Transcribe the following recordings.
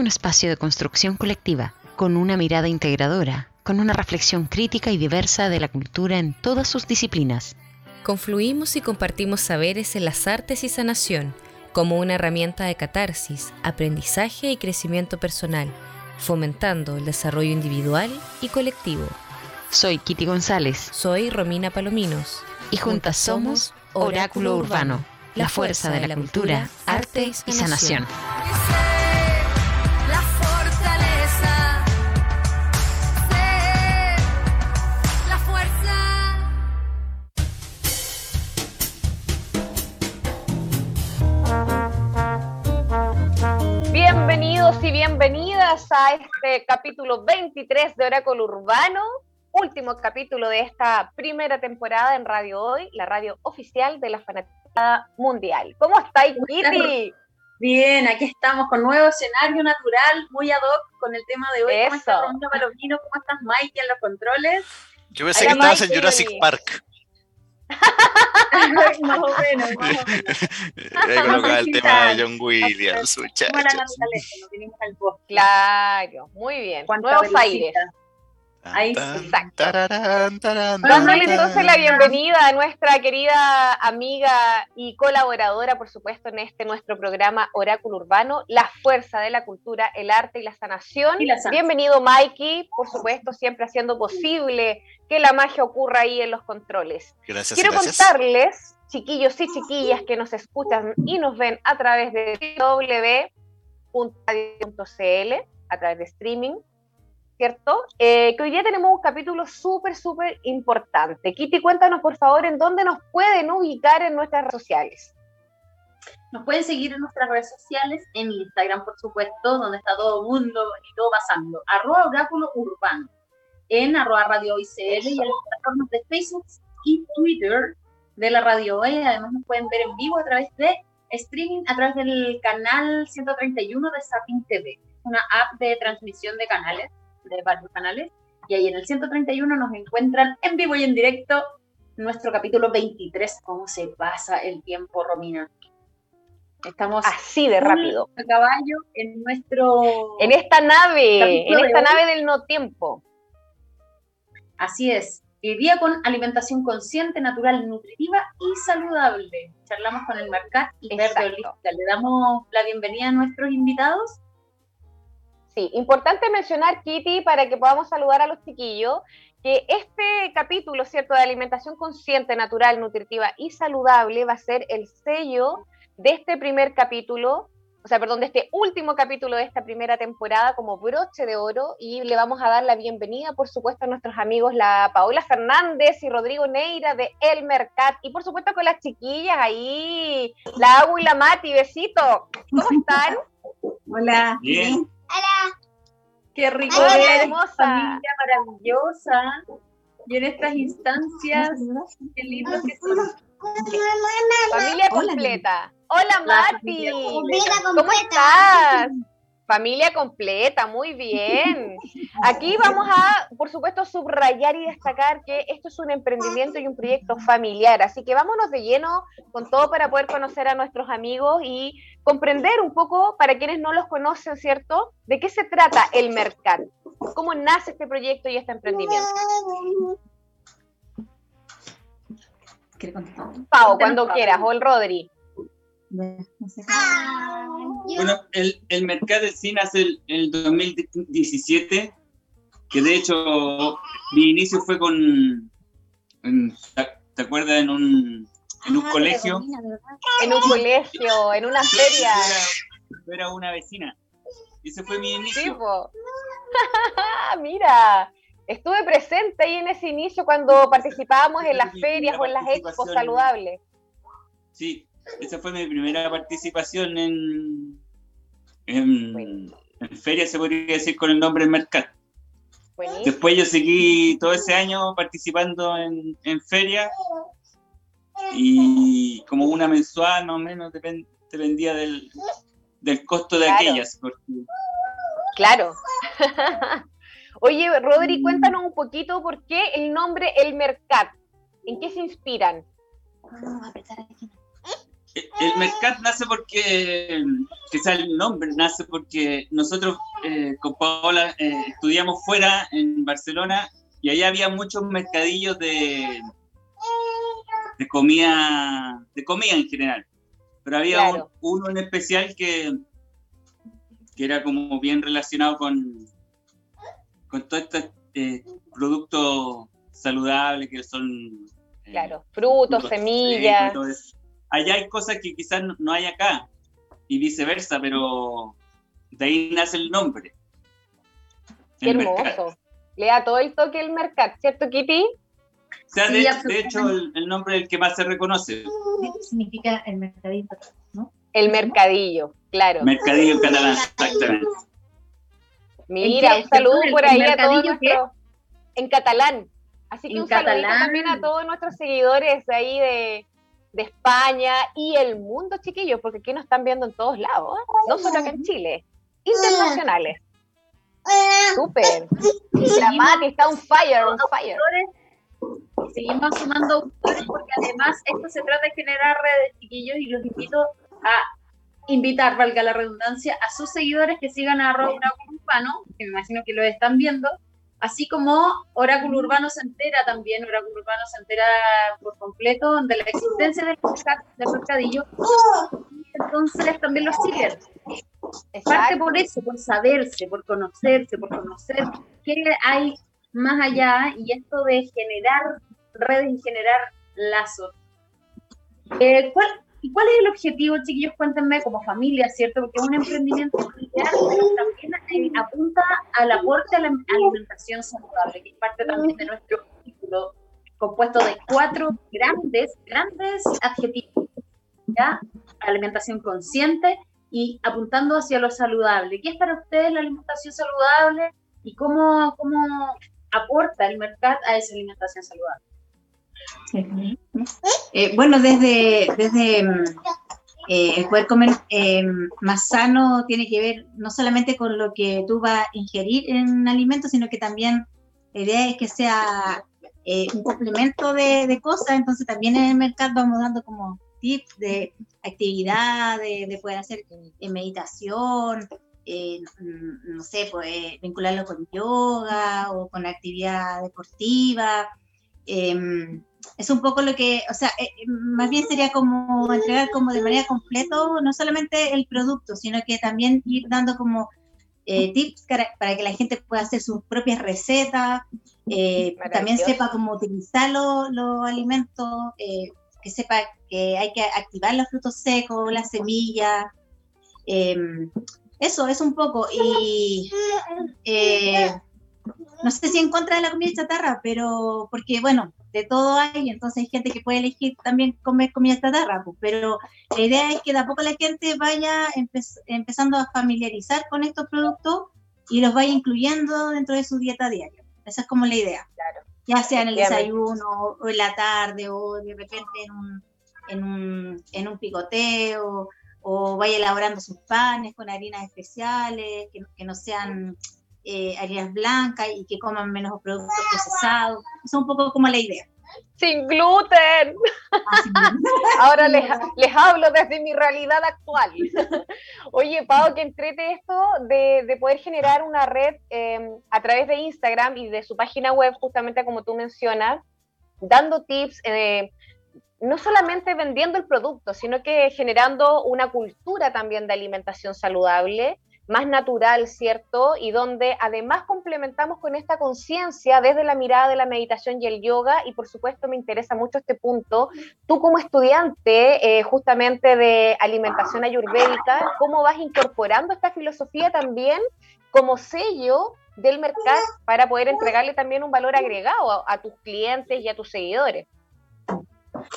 Un espacio de construcción colectiva, con una mirada integradora, con una reflexión crítica y diversa de la cultura en todas sus disciplinas. Confluimos y compartimos saberes en las artes y sanación, como una herramienta de catarsis, aprendizaje y crecimiento personal, fomentando el desarrollo individual y colectivo. Soy Kitty González. Soy Romina Palominos. Y juntas somos Oráculo Urbano, la fuerza de la cultura, arte y sanación. Bienvenidos y bienvenidas a este capítulo 23 de Oráculo Urbano, último capítulo de esta primera temporada en Radio Hoy, la radio oficial de la fanaticada mundial. ¿Cómo estáis, Kitty? Bien, aquí estamos con nuevo escenario natural, muy ad hoc con el tema de hoy. ¿Cómo estás, Palomino? ¿Cómo estás, Mike, en los controles? Yo pensé que estabas en Jurassic Park. más o menos, más o menos. Ahí colocaba el tema de John Williams, muchachos. Claro, muy bien. Nuevos aires. Ahí exacto. Dándole entonces la bienvenida a nuestra querida amiga y colaboradora, por supuesto, en este nuestro programa Oráculo Urbano, la fuerza de la cultura, el arte y la sanación. Bienvenido, Mikey, por supuesto, siempre haciendo posible que la magia ocurra ahí en los controles. Gracias. Quiero contarles, chiquillos y chiquillas que nos escuchan y nos ven a través de www.radio.cl, a través de streaming ¿cierto? Eh, que hoy día tenemos un capítulo súper, súper importante. Kitty, cuéntanos por favor en dónde nos pueden ubicar en nuestras redes sociales. Nos pueden seguir en nuestras redes sociales, en Instagram, por supuesto, donde está todo el mundo y todo pasando. Arroba Oráculo Urbano. En arroba Radio ICL y en las plataformas de Facebook y Twitter de la Radio Hoy. Además nos pueden ver en vivo a través de streaming, a través del canal 131 de Zapping TV. Una app de transmisión de canales de varios canales. Y ahí en el 131 nos encuentran en vivo y en directo nuestro capítulo 23, cómo se pasa el tiempo, Romina. Estamos así de rápido. A caballo en nuestro. En esta nave, en esta nave del no tiempo. Así es. Día con alimentación consciente, natural, nutritiva y saludable. Charlamos con el Mercat y Verde Holística. Le damos la bienvenida a nuestros invitados Sí, importante mencionar, Kitty, para que podamos saludar a los chiquillos, que este capítulo, ¿cierto?, de alimentación consciente, natural, nutritiva y saludable va a ser el sello de este primer capítulo, o sea, perdón, de este último capítulo de esta primera temporada como broche de oro y le vamos a dar la bienvenida, por supuesto, a nuestros amigos, la Paola Fernández y Rodrigo Neira de El Mercat y por supuesto con las chiquillas ahí, la Agua y la Mati, besito. ¿Cómo están? Hola. Bien. Hola. Qué rico Hola, hermosa. familia maravillosa. Y en estas instancias, qué lindo que son. Familia completa. Hola, Mati. ¿Cómo estás? Familia completa, muy bien. Aquí vamos a, por supuesto, subrayar y destacar que esto es un emprendimiento y un proyecto familiar, así que vámonos de lleno con todo para poder conocer a nuestros amigos y comprender un poco, para quienes no los conocen, ¿cierto? ¿De qué se trata el Mercat? ¿Cómo nace este proyecto y este emprendimiento? Pau, cuando quieras, o el Rodri. Bueno, el, el mercado de cine hace el, el 2017, que de hecho mi inicio fue con, en- ¿te acuerdas? En un, en un colegio. En un colegio, en una feria. Yo era, yo era una vecina. Ese fue mi inicio. Sí. Mira, estuve presente ahí en ese inicio cuando participábamos en las ferias o en las expos saludables. Sí, esa fue mi primera participación en, en, Bueno. en feria, se podría decir con el nombre Mercat. Buenísimo. Después yo seguí todo ese año participando en, en feria y como una mensual más o menos depen- dependía del, del costo de Claro. aquellas. porque Claro. Oye, Rodri, cuéntanos un poquito por qué el nombre El Mercat. ¿En qué se inspiran? El Mercat nace porque, quizá el nombre nace porque nosotros eh, con Paola eh, estudiamos fuera en Barcelona y allá había muchos mercadillos de, de comida, de comida en general. Pero había uno en especial que, que era como bien relacionado con, con todos estos eh, productos saludables que son... claro, frutos, semillas allá hay cosas que quizás no hay acá y viceversa, pero de ahí nace el nombre. Qué hermoso. Le da todo el toque el mercado, ¿cierto, Kitty? O sea, de, hecho, el, nombre el que más se reconoce. ¿Qué significa el mercadillo? ¿no? El mercadillo, claro. Mercadillo en catalán, exactamente. Mira, un saludo por ahí a todos nuestros... En catalán. Así que un saludo también a todos nuestros seguidores ahí de, de España y el mundo, chiquillos, porque aquí nos están viendo en todos lados, no solo acá en Chile, internacionales. Súper. La Mati está on fire, on fire. Seguimos sumando autores porque además esto se trata de generar redes, chiquillos, y los invito a invitar, valga la redundancia, a sus seguidores que sigan a Oráculo Urbano, que me imagino que lo están viendo, así como Oráculo Urbano se entera también, Oráculo Urbano se entera por completo de la existencia del, del mercadillo, y entonces también lo siguen. Es parte por eso, por saberse, por conocerse, por conocer qué hay más allá y esto de generar redes y generar lazos. Eh, ¿cuál, ¿Y cuál es el objetivo, chiquillos? Cuéntenme, como familia, ¿cierto? Porque es un emprendimiento familiar, pero también apunta al aporte a la alimentación saludable, que es parte también de nuestro título, compuesto de cuatro grandes, grandes adjetivos. Alimentación consciente y apuntando hacia lo saludable. ¿Qué es para ustedes la alimentación saludable y cómo, cómo aporta el mercado a esa alimentación saludable? Eh, bueno, desde, desde mm, eh, el poder comer eh, más sano tiene que ver no solamente con lo que tú vas a ingerir en alimentos, sino que también la idea es que sea un complemento de, cosas, entonces también en el mercado vamos dando como tips de actividad, de, poder hacer meditación, no sé, pues, vincularlo con yoga o con actividad deportiva. Em, es un poco lo que, o sea, eh, eh, más bien sería como entregar como de manera completa no solamente el producto, sino que también ir dando como eh, tips para, que la gente pueda hacer sus propias recetas, también sepa cómo utilizar los, alimentos, que sepa que hay que activar los frutos secos, las semillas. Em, eso es un poco. Y no sé si en contra de la comida chatarra, pero porque, bueno, de todo hay, entonces hay gente que puede elegir también comer comida chatarra, pues, pero la idea es que de a poco la gente vaya empezando a familiarizar con estos productos y los vaya incluyendo dentro de su dieta diaria. Esa es como la idea. Claro. Ya sea en el desayuno o en la tarde o de repente en un, en un, en un picoteo o vaya elaborando sus panes con harinas especiales que, que no sean eh, harinas blancas y que coman menos productos procesados. es un poco como la idea. Sin gluten. Ah, Ahora les, les, hablo desde mi realidad actual. Oye, Pau, que entrete esto de, de poder generar una red em, a través de Instagram y de su página web, justamente como tú mencionas, dando tips, eh, no solamente vendiendo el producto, sino que generando una cultura también de alimentación saludable más natural, ¿cierto? Y donde además complementamos con esta conciencia desde la mirada de la meditación y el yoga, y por supuesto me interesa mucho este punto, tú como estudiante eh, justamente de alimentación ayurvédica, ¿cómo vas incorporando esta filosofía también como sello del mercado para poder entregarle también un valor agregado a tus clientes y a tus seguidores?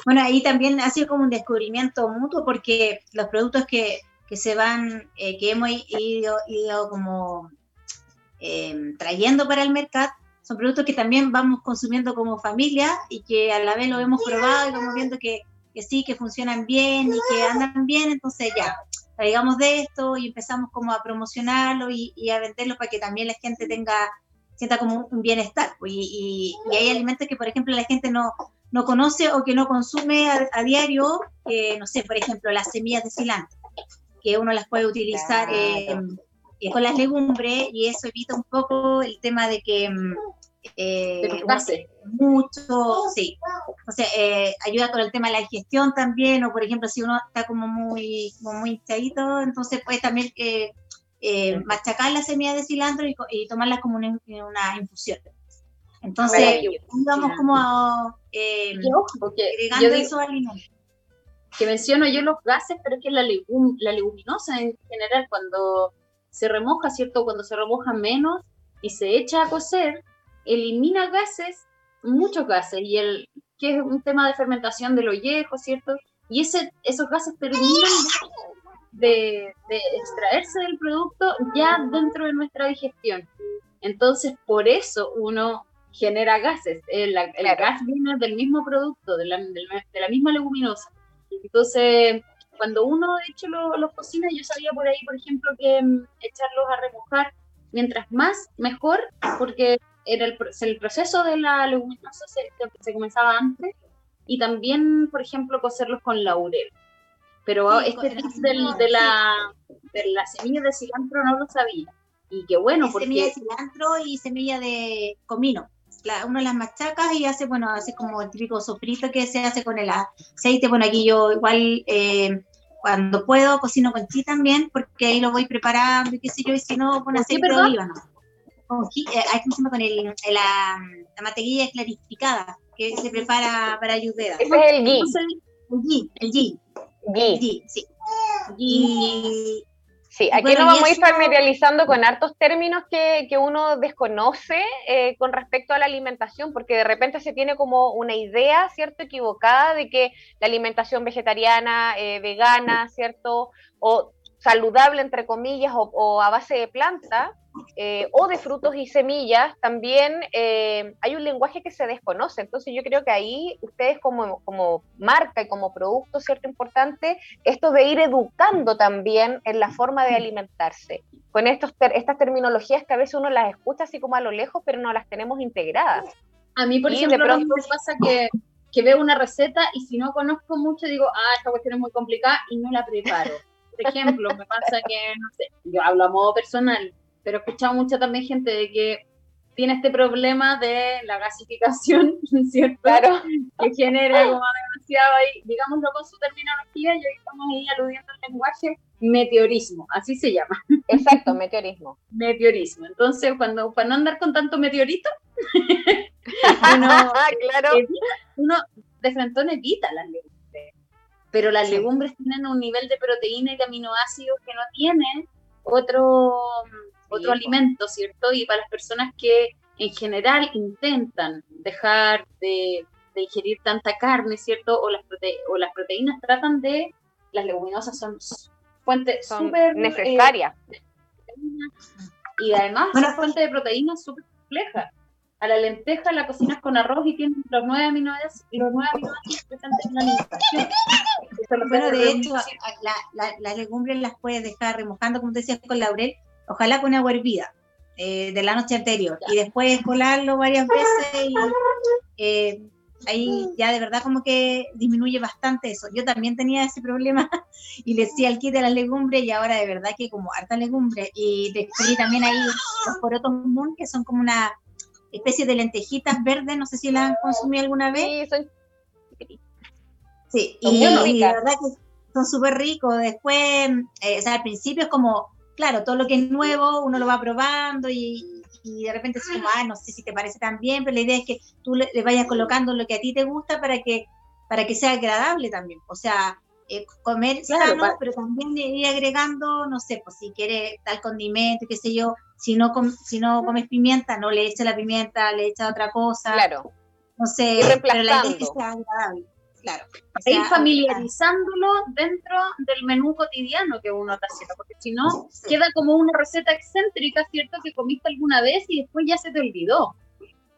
Bueno, ahí también ha sido como un descubrimiento mutuo porque los productos que que se van, eh, que hemos ido, ido como em, trayendo para el mercado, son productos que también vamos consumiendo como familia y que a la vez lo hemos probado y vamos viendo que, que sí, que funcionan bien y que andan bien, entonces ya, traigamos de esto y empezamos como a promocionarlo y, a venderlo para que también la gente tenga, sienta como un bienestar. Pues, y, y, hay alimentos que, por ejemplo, la gente no, no conoce o que no consume a, diario, no sé, por ejemplo, las semillas de cilantro, que uno las puede utilizar eh, eh, con las legumbres y eso evita un poco el tema de que mm, eh, mucho, sí. O sea, eh, ayuda con el tema de la digestión también, o por ejemplo, si uno está como muy, como muy hinchadito, entonces puede también eh, eh, machacar la semilla de cilantro y, y tomarla como una, una infusión. Entonces, vamos como eh, agregando esos alimentos. Que menciono yo los gases, pero es que la, la leguminosa en general, cuando se remoja, ¿cierto? Cuando se remoja menos y se echa a cocer, elimina gases, muchos gases, y el que es un tema de fermentación de los viejos, ¿cierto? Y ese, esos gases terminan de, extraerse del producto ya dentro de nuestra digestión. Entonces, por eso uno genera gases. El, gas viene del mismo producto, de la, de la, misma leguminosa. Entonces, cuando uno, de hecho, los lo cocina, yo sabía por ahí, por ejemplo, que mm, echarlos a remojar mientras más, mejor, porque era el, el proceso de la leguminosa se, se, comenzaba antes y también, por ejemplo, cocerlos con laurel. Pero este tip del, de, la, de la semilla de cilantro no lo sabía. Y qué bueno, porque... Semilla de cilantro y semilla de comino. La, uno las machacas y hace, bueno, hace como el típico sofrito que se hace con el aceite. Bueno, aquí yo igual eh, cuando puedo cocino con chi también, porque ahí lo voy preparando y qué sé yo, y si no, con aceite de oliva, ¿no? con, eh, con el, la, la materia clarificada que se prepara para ayudar. Ese es el ghee. El ghee, el. Ghee. sí. Y, Sí, aquí nos vamos a ir familiarizando con hartos términos que, que uno desconoce eh, con respecto a la alimentación, porque de repente se tiene como una idea, ¿cierto?, equivocada de que la alimentación vegetariana, eh, vegana, ¿cierto?, o saludable, entre comillas, o, a base de planta, eh, o de frutos y semillas, también eh, hay un lenguaje que se desconoce. Entonces yo creo que ahí ustedes como, como marca y como producto, ¿cierto? Importante, esto de ir educando también en la forma de alimentarse, con estos estas terminologías que a veces uno las escucha así como a lo lejos, pero no las tenemos integradas. A mí, por ejemplo, de pronto... pasa que, que veo una receta y si no conozco mucho digo, ah, esta cuestión es muy complicada y no la preparo. Por ejemplo, me pasa que, no sé, yo hablo a modo personal, pero he escuchado mucha también gente de que tiene este problema de la gasificación, ¿cierto? Claro. Que genera como demasiado ahí, digámoslo con su terminología, y hoy estamos ahí aludiendo al lenguaje, meteorismo, así se llama. Exacto, meteorismo. meteorismo. Entonces, cuando, para no andar con tanto meteorito, uno, claro. uno de frente evita las pero las legumbres tienen un nivel de proteína y de aminoácidos que no tienen otro, otro alimento, ¿cierto? Y para las personas que en general intentan dejar de, ingerir tanta carne, ¿cierto? O las, o las proteínas tratan de, las leguminosas son fuentes súper... Necesarias. Eh, y además bueno, son fuente de proteínas súper compleja a la lenteja la cocinas con arroz y tienes los nueve aminoácidos, los nueve aminoácidos presentes en la alimentación. Bueno, de hecho, las legumbres las puedes dejar remojando, como te decías, con laurel, ojalá con agua hervida eh, de la noche anterior, y después colarlo varias veces y eh, ahí ya de verdad como que disminuye bastante eso. Yo también tenía ese problema y le decía al kit de las legumbres y ahora de verdad que como harta legumbre y descubrí también ahí los porotos que son como una especie de lentejitas verdes, no sé si las han consumido alguna vez. Sí, son Sí, y, la verdad que son súper ricos. Después, eh, o sea, al principio es como, claro, todo lo que es nuevo uno lo va probando y, de repente es como, ah, no sé si te parece tan bien, pero la idea es que tú le, vayas colocando lo que a ti te gusta para que, para que sea agradable también. O sea, eh, comer sano, pero también ir agregando, no sé, pues si quieres tal condimento, qué sé yo, si no, si no comes pimienta, no le eches la pimienta, le echa otra cosa. Claro. No sé, pero la idea es que sea agradable. Claro. ir familiarizándolo dentro del menú cotidiano que uno está haciendo, porque si no, queda como una receta excéntrica, ¿cierto? Que comiste alguna vez y después ya se te olvidó.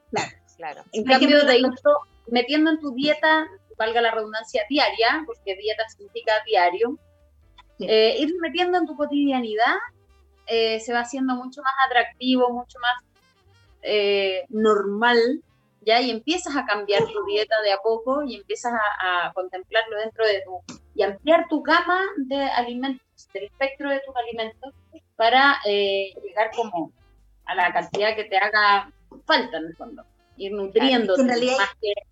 Claro, claro. En cambio, de ir metiendo en tu dieta, valga la redundancia, diaria, porque dieta significa diario, eh, ir metiendo en tu cotidianidad eh, se va haciendo mucho más atractivo, mucho más eh, normal ¿ya? Y empiezas a cambiar tu dieta de a poco y empiezas a, contemplarlo dentro de tu, y ampliar tu gama de alimentos, del espectro de tus alimentos, para eh, llegar como a la cantidad que te haga falta en el fondo, ir nutriendo. en realidad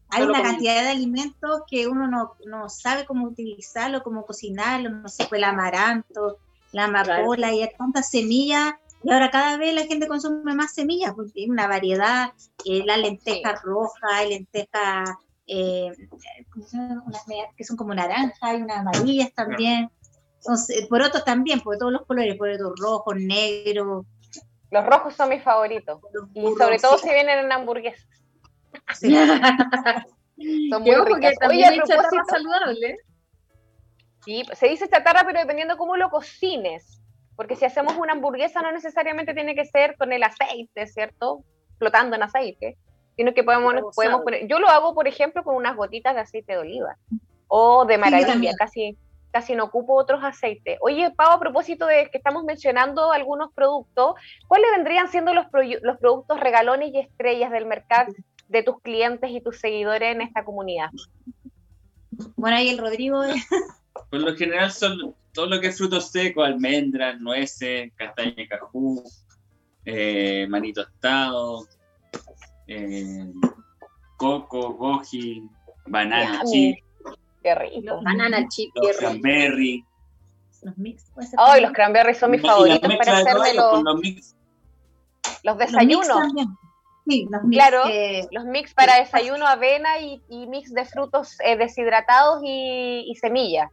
hay una cantidad de alimentos que uno no, no, sabe cómo utilizarlo, cómo cocinarlo, no sé, pues el amaranto, la amapola, y hay tantas semillas y ahora cada vez la gente consume más semillas, porque hay una variedad, eh, la lenteja roja, lenteja eh, que son como naranjas, hay unas amarillas también. Entonces, por otros también, por todos los colores, por otros rojos, negros. Los rojos son mis favoritos. y sobre todo si vienen en hamburguesas. son muy ricas. Oye, a propósito, saludable. Sí, se dice chatarra, pero dependiendo cómo lo cocines. Porque si hacemos una hamburguesa no necesariamente tiene que ser con el aceite, ¿cierto? Flotando en aceite, sino que podemos, podemos poner, yo lo hago, por ejemplo, con unas gotitas de aceite de oliva o de maravilla, casi, casi no ocupo otros aceites. Oye, Pau, a propósito de que estamos mencionando algunos productos, ¿cuáles vendrían siendo los, los productos regalones y estrellas del mercado de tus clientes y tus seguidores en esta comunidad? Bueno, ahí el Rodrigo. Por lo general son todo lo que es frutos secos, almendras, nueces, castaña cajú, eh, manito tostado, eh, coco, goji, banana chip. Qué rico. Banana chip, los cranberry. Los mix. Ay, los cranberry son mis favoritos para hacerme los, los, desayunos. sí, los mix, claro, los mix para desayuno, avena y, mix de frutos eh, deshidratados y, y semillas.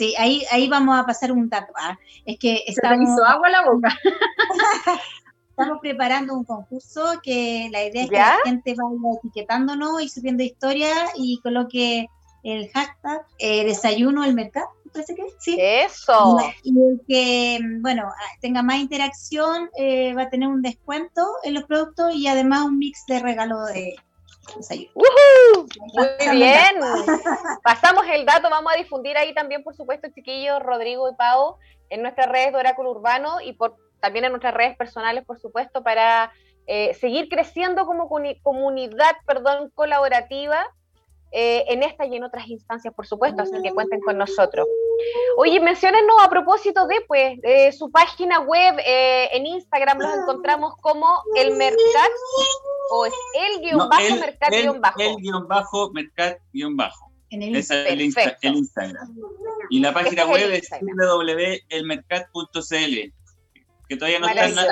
Sí, ahí, ahí vamos a pasar un dato. ¿ah? Es que estamos... hizo agua la boca. estamos preparando un concurso que la idea es que la gente vaya etiquetándonos y subiendo historias y coloque el hashtag eh, desayuno el mercado, parece que sí. Eso. Y, el que, bueno, tenga más interacción eh, va a tener un descuento en los productos y además un mix de regalo de, muy bien. Pasamos el dato, vamos a difundir ahí también, por supuesto, chiquillos, Rodrigo y Pau, en nuestras redes de Oráculo Urbano y por, también en nuestras redes personales, por supuesto, para eh, seguir creciendo como comunidad perdón, colaborativa eh, en esta y en otras instancias, por supuesto, así que cuenten con nosotros. Oye, menciónenos a propósito de pues, su página web eh, en Instagram, los encontramos como el Mercat o es el guion bajo Mercat guion bajo. El guion bajo Mercat guion bajo. En el, es el, Instagram. Y la página web es www.elmercat.cl, que todavía no está,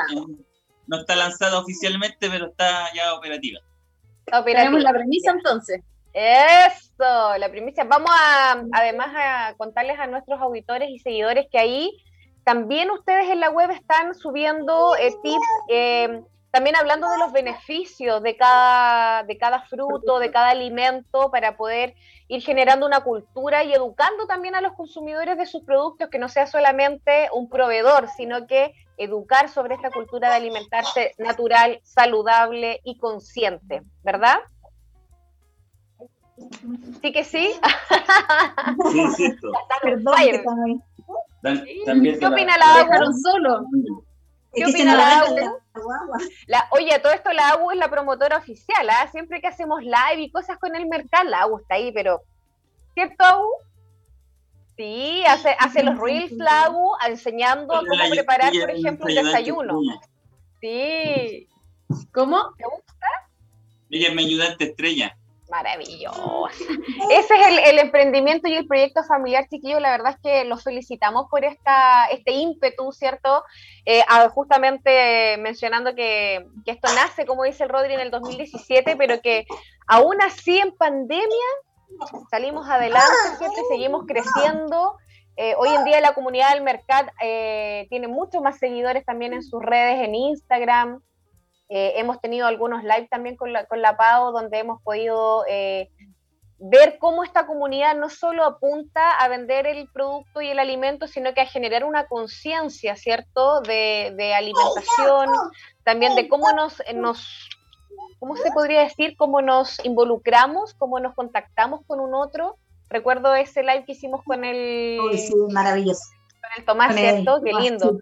no está lanzada oficialmente, pero está ya operativa. Tenemos la premisa entonces. Eso, la primicia. Vamos a, además, a contarles a nuestros auditores y seguidores que ahí también ustedes en la web están subiendo eh, tips, eh, también hablando de los beneficios de cada, de cada fruto, de cada alimento, para poder ir generando una cultura y educando también a los consumidores de sus productos, que no sea solamente un proveedor, sino que educar sobre esta cultura de alimentarse natural, saludable y consciente, ¿verdad? Sí que sí. Sí, sí. Perdón, ¿Qué opina la agua? solo. ¿Qué opina la agua? La, oye, todo esto la agua es la promotora oficial, ¿ah? Siempre que hacemos live y cosas con el mercado, la agua está ahí, pero ¿cierto, Agu? Sí, hace, hace los reels la Agu enseñando cómo preparar, por ejemplo, un desayuno. Sí. ¿Cómo? ¿Te gusta? Ella es mi ayudante estrella. Maravillosa. Ese es el, emprendimiento y el proyecto familiar, chiquillo. La verdad es que los felicitamos por esta, este ímpetu, ¿cierto? Eh, justamente mencionando que, esto nace, como dice el Rodri, en el 2017, pero que aún así en pandemia salimos adelante, siempre seguimos creciendo. Eh, hoy en día la comunidad del mercado eh, tiene muchos más seguidores también en sus redes, en Instagram, eh, hemos tenido algunos live también con la, con la PAO donde hemos podido eh, ver cómo esta comunidad no solo apunta a vender el producto y el alimento, sino que a generar una conciencia, ¿cierto?, de, de, alimentación, también de cómo nos, nos, ¿cómo se podría decir? Cómo nos involucramos, cómo nos contactamos con un otro. Recuerdo ese live que hicimos con el... sí, maravilloso. Con el Tomás, ¿cierto? Qué lindo.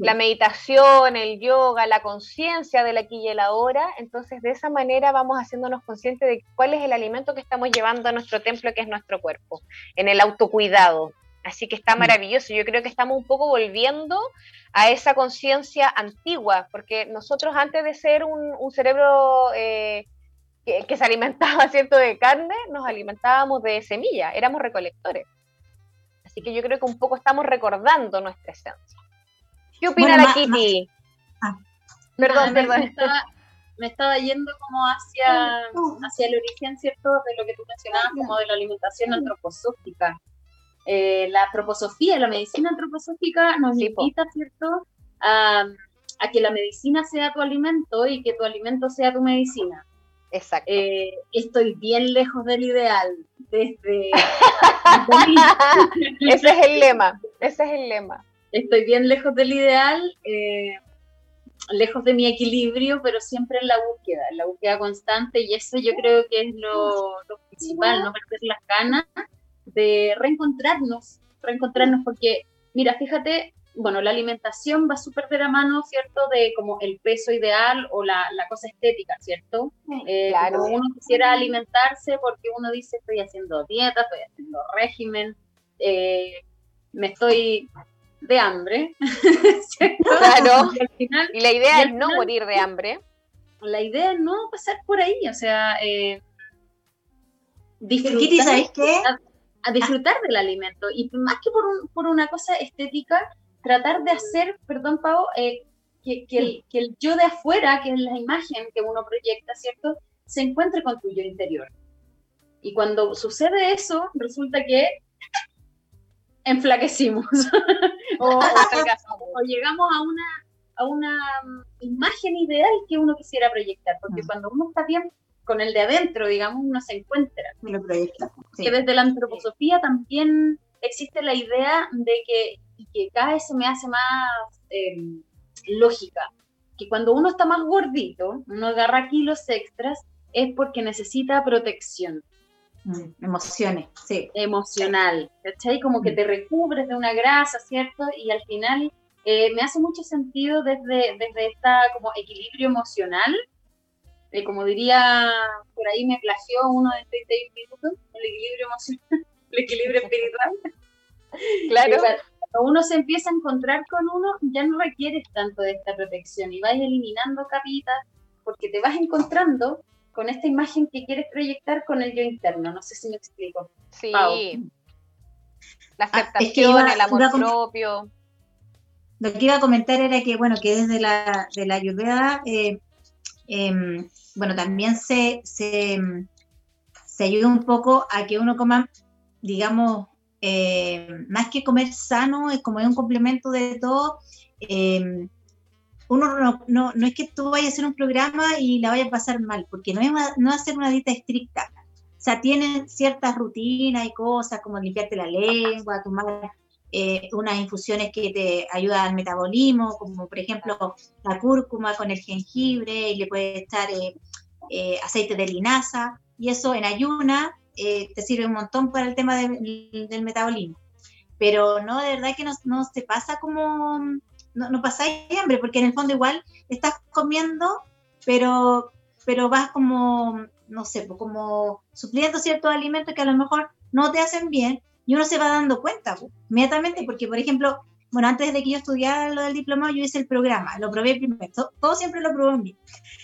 La meditación, el yoga, la conciencia del aquí y el ahora. Entonces, de esa manera vamos haciéndonos conscientes de cuál es el alimento que estamos llevando a nuestro templo, que es nuestro cuerpo, en el autocuidado. Así que está mm. maravilloso. Yo creo que estamos un poco volviendo a esa conciencia antigua, porque nosotros antes de ser un, cerebro eh, que, se alimentaba cierto de carne, nos alimentábamos de semilla, éramos recolectores. Así que yo creo que un poco estamos recordando nuestra esencia. ¿Qué opina la Kitty? Ah. Perdón, perdón. Me estaba, yendo como hacia, hacia el origen, ¿cierto? De lo que tú mencionabas, como de la alimentación antroposófica. Eh, la antroposofía, la medicina antroposófica nos invita, ¿cierto? A, a, que la medicina sea tu alimento y que tu alimento sea tu medicina. Exacto. Eh, estoy bien lejos del ideal desde... ese es el lema, ese es el lema. Estoy bien lejos del ideal, eh, lejos de mi equilibrio, pero siempre en la búsqueda, en la búsqueda constante y eso yo creo que es lo, lo principal, no perder las ganas de reencontrarnos, reencontrarnos porque, mira, fíjate, bueno, la alimentación va súper de la mano, ¿cierto? De como el peso ideal o la, cosa estética, ¿cierto? Eh, claro. uno quisiera alimentarse porque uno dice, estoy haciendo dieta, estoy haciendo régimen, eh, me estoy de hambre, Claro. Y, la idea es no morir de hambre. La idea es no pasar por ahí, o sea, eh, disfrutar. ¿sabes qué? a disfrutar del alimento y más que por, una cosa estética, tratar de hacer, perdón Pau, eh, que, el, que, el, yo de afuera, que es la imagen que uno proyecta, ¿cierto? Se encuentre con tu yo interior. Y cuando sucede eso, resulta que enflaquecimos o, llegamos a una, a una mm, imagen ideal que uno quisiera proyectar, porque mm. cuando uno está bien con el de adentro, digamos, uno se encuentra. Lo proyecta. Que desde la antroposofía también existe la idea de que, y que cada vez se me hace más em, lógica, que cuando uno está más gordito, uno agarra kilos extras, es porque necesita protección. Mm, emociones, sí. Emocional, ¿cachai? Como que mm. te recubres de una grasa, ¿cierto? Y al final eh, me hace mucho sentido desde, desde esta como equilibrio emocional, eh, como diría, por ahí me plagió uno de 36 minutos, el equilibrio emocional, el equilibrio espiritual. Claro. cuando uno se empieza a encontrar con uno, ya no requieres tanto de esta protección y vas eliminando capitas porque te vas encontrando con esta imagen que quieres proyectar con el yo interno. No sé si me explico. Sí. La ah, aceptación, el amor propio. Lo que iba a comentar era que, bueno, que desde la, de la ayuda, eh, em, bueno, también se, se, ayuda un poco a que uno coma, digamos, eh, más que comer sano, es como un complemento de todo. Eh, uno no, no, es que tú vayas a hacer un programa y la vayas a pasar mal, porque no es, no hacer una dieta estricta. O sea, tienen ciertas rutinas y cosas como limpiarte la lengua, tomar eh, unas infusiones que te ayudan al metabolismo, como por ejemplo la cúrcuma con el jengibre, y le puede echar eh, eh, aceite de linaza, y eso en ayuna te sirve un montón para el tema del metabolismo. Pero no, de verdad que no, no se pasa como, no, no pasáis hambre, porque en el fondo igual estás comiendo, pero, pero vas como, no sé, pues como supliendo ciertos alimentos que a lo mejor no te hacen bien, y uno se va dando cuenta pues, inmediatamente, porque por ejemplo, bueno, antes de que yo estudiara lo del diploma, yo hice el programa, lo probé primero, todo, siempre lo probé bien.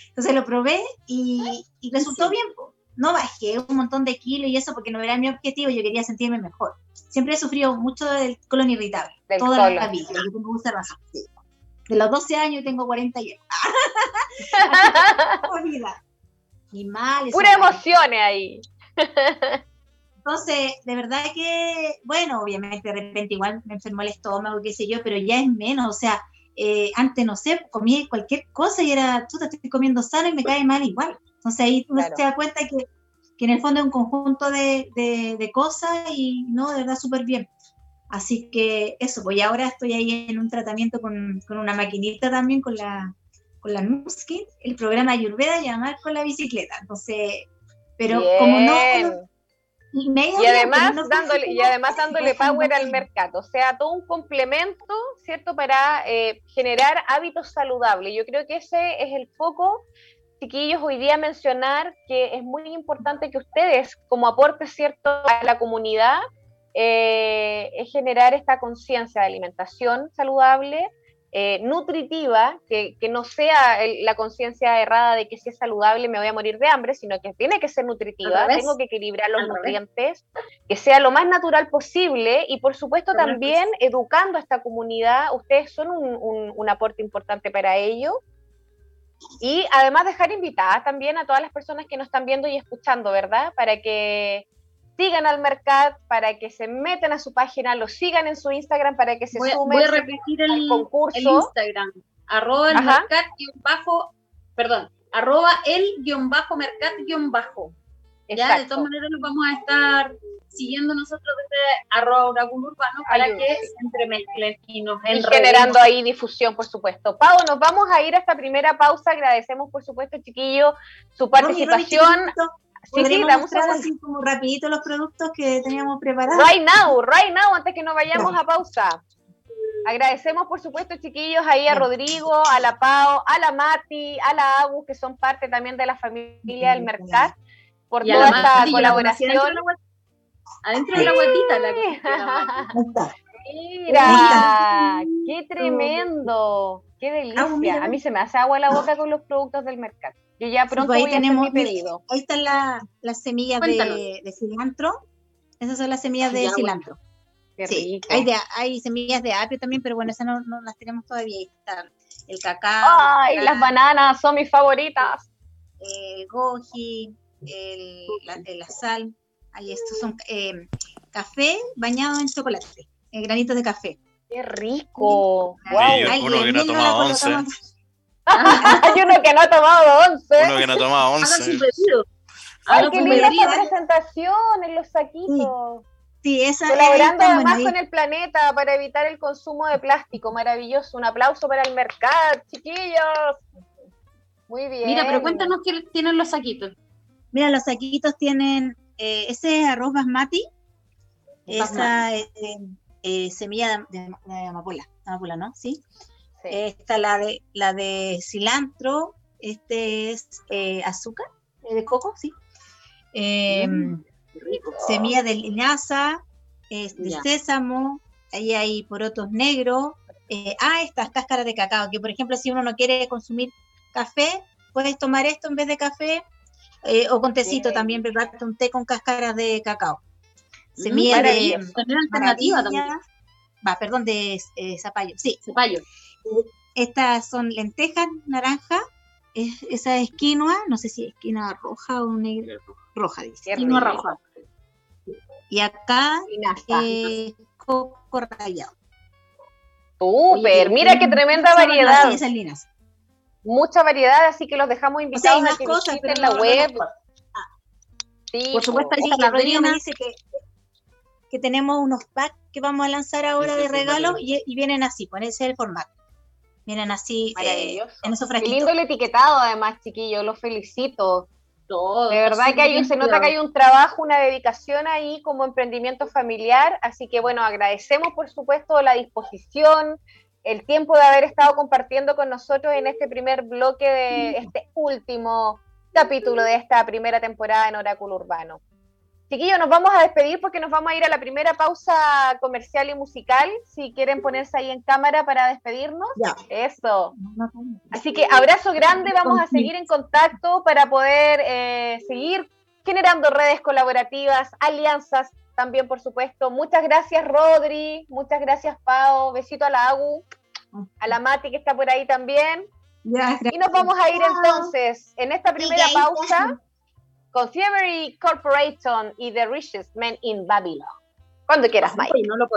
Entonces lo probé y, resultó bien, pues. No bajé un montón de kilos y eso porque no era mi objetivo, yo quería sentirme mejor. Siempre he sufrido mucho del colon irritable, toda la vida, yo tengo mucha razón. De los 12 años tengo 41. y mal. Pura emociones ahí. Entonces, de verdad que, bueno, obviamente de repente igual me enfermó el estómago, qué sé yo, pero ya es menos, o sea, eh, antes, no sé, comía cualquier cosa y era, tú te estoy comiendo sano y me cae mal igual. Entonces ahí uno se da cuenta que, que, en el fondo es un conjunto de, de, cosas y no, de verdad súper bien. Así que eso, pues ahora estoy ahí en un tratamiento con, con una maquinita también, con la, con la Nuskin, el programa Ayurveda llamar con la bicicleta. Entonces, pero como no y, además dándole y además dándole power al mercado, o sea, todo un complemento, ¿cierto? Para eh, generar hábitos saludables. Yo creo que ese es el foco chiquillos, hoy día mencionar que es muy importante que ustedes, como aporte cierto a la comunidad, eh, es generar esta conciencia de alimentación saludable, eh, nutritiva, que, no sea la conciencia errada de que si es saludable me voy a morir de hambre, sino que tiene que ser nutritiva, tengo que equilibrar los nutrientes, que sea lo más natural posible y por supuesto también educando a esta comunidad, ustedes son un, un aporte importante para ello y además dejar invitadas también a todas las personas que nos están viendo y escuchando, ¿verdad? Para que sigan al mercado, para que se metan a su página, lo sigan en su Instagram, para que se sumen voy a repetir el, concurso. El Instagram, arroba el mercat bajo, perdón, arroba el guion bajo mercat guion bajo. Ya, de todas maneras nos vamos a estar siguiendo nosotros desde arroba urbano para que se entremezclen y nos y generando ahí difusión, por supuesto. Pau, nos vamos a ir a esta primera pausa. Agradecemos, por supuesto, chiquillo, su participación. Sí, sí, damos así como rapidito los productos que teníamos preparados. Right now, right now, antes que nos vayamos a pausa. Agradecemos, por supuesto, chiquillos, ahí a Rodrigo, a la Pau, a la Mati, a la Abu, que son parte también de la familia del Mercat, por toda esta colaboración. Adentro de la guatita la Mira, qué tremendo, qué delicia. A mí se me hace agua la boca con los productos del mercado. Yo ya pronto pues ahí voy tenemos, a hacer mi pedido. Ahí están las semillas de, cilantro. Esas son las semillas de cilantro. sí, hay, de, hay, semillas de apio también, pero bueno, esas no, no las tenemos todavía. Ahí está el cacao. Ay, las bananas son mis favoritas. El goji, el, la, la sal. Ahí estos son eh, café bañado en chocolate, en granitos de café. ¡Qué rico! Wow. uno que no ha tomado once. Hay uno que no ha tomado once. Uno que no ha tomado once. Ay, qué linda esta presentación en los saquitos. Sí, esa Colaborando además con el planeta para evitar el consumo de plástico. Maravilloso. Un aplauso para el mercado, chiquillos. Muy bien. Mira, pero cuéntanos qué tienen los saquitos. Mira, los saquitos tienen eh, ese arroz basmati, esa eh, eh, semilla de, amapola, amapola, ¿no? ¿Sí? Esta la de la de cilantro, este es azúcar de coco, sí. Em, mm, semilla de linaza, de sésamo, ahí hay porotos negros. ah, estas cáscaras de cacao, que por ejemplo si uno no quiere consumir café, puedes tomar esto en vez de café eh, o con tecito también, prepararte un té con cáscaras de cacao. Mm, Semilla de alternativa también. Va, perdón, de eh, zapallo. Sí, zapallo. Estas son lentejas naranja, esa es quinoa, no sé si es quinoa roja o negra, roja, dice. Quinoa roja. Y acá, eh, coco rallado. Súper, mira qué tremenda variedad mucha variedad, así que los dejamos invitados a que visiten la web. sí, por supuesto, ahí está Rodrigo me dice que, que tenemos unos packs que vamos a lanzar ahora de regalo y, vienen así, con ese el formato. Vienen así eh, en esos frasquitos. Qué lindo el etiquetado, además, chiquillos, los felicito. Todo, de verdad que hay, se nota que hay un trabajo, una dedicación ahí como emprendimiento familiar, así que bueno, agradecemos por supuesto la disposición, el tiempo de haber estado compartiendo con nosotros en este primer bloque de este último capítulo de esta primera temporada en Oráculo Urbano. Chiquillos, nos vamos a despedir porque nos vamos a ir a la primera pausa comercial y musical. Si quieren ponerse ahí en cámara para despedirnos. Eso. Así que abrazo grande, vamos a seguir en contacto para poder eh, seguir generando redes colaborativas, alianzas también, por supuesto. Muchas gracias, Rodri. Muchas gracias, Pau. Besito a la Agu, a la Mati que está por ahí también. y nos vamos a ir entonces en esta primera pausa con Thievery Corporation y The Richest Man in Babylon. Cuando quieras, Mike. No lo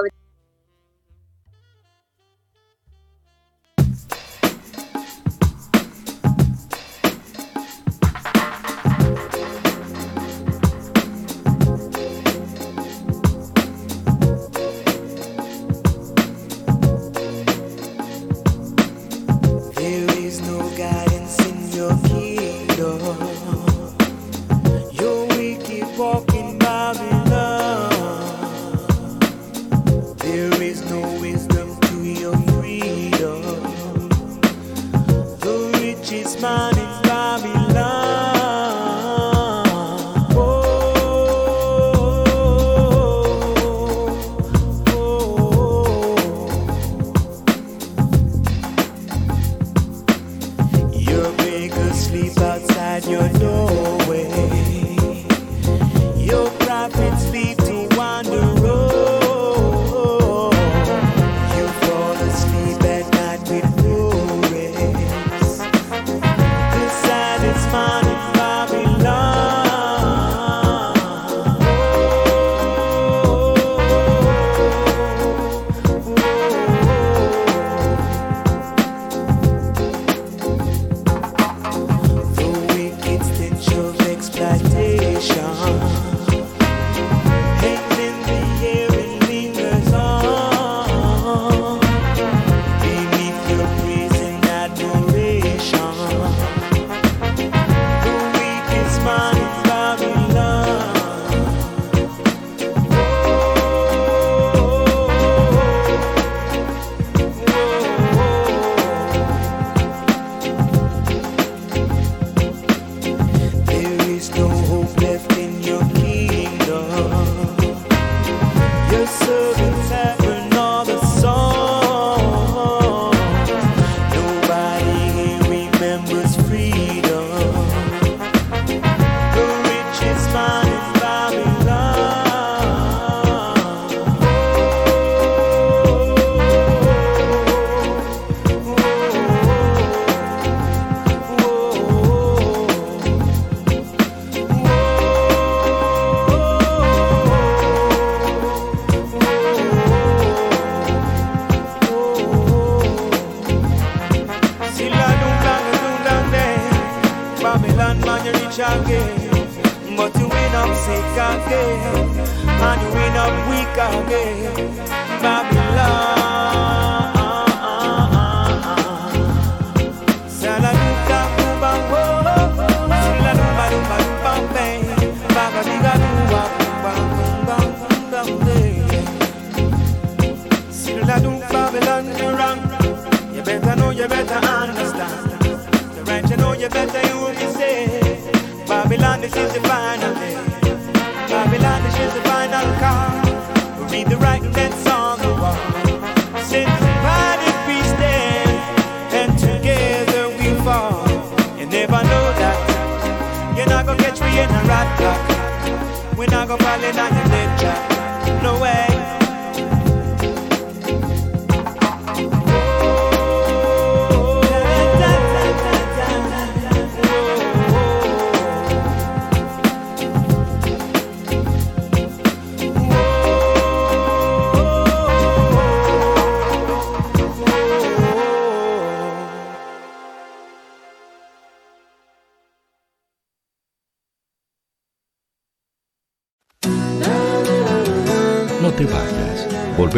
I go probably not a ninja.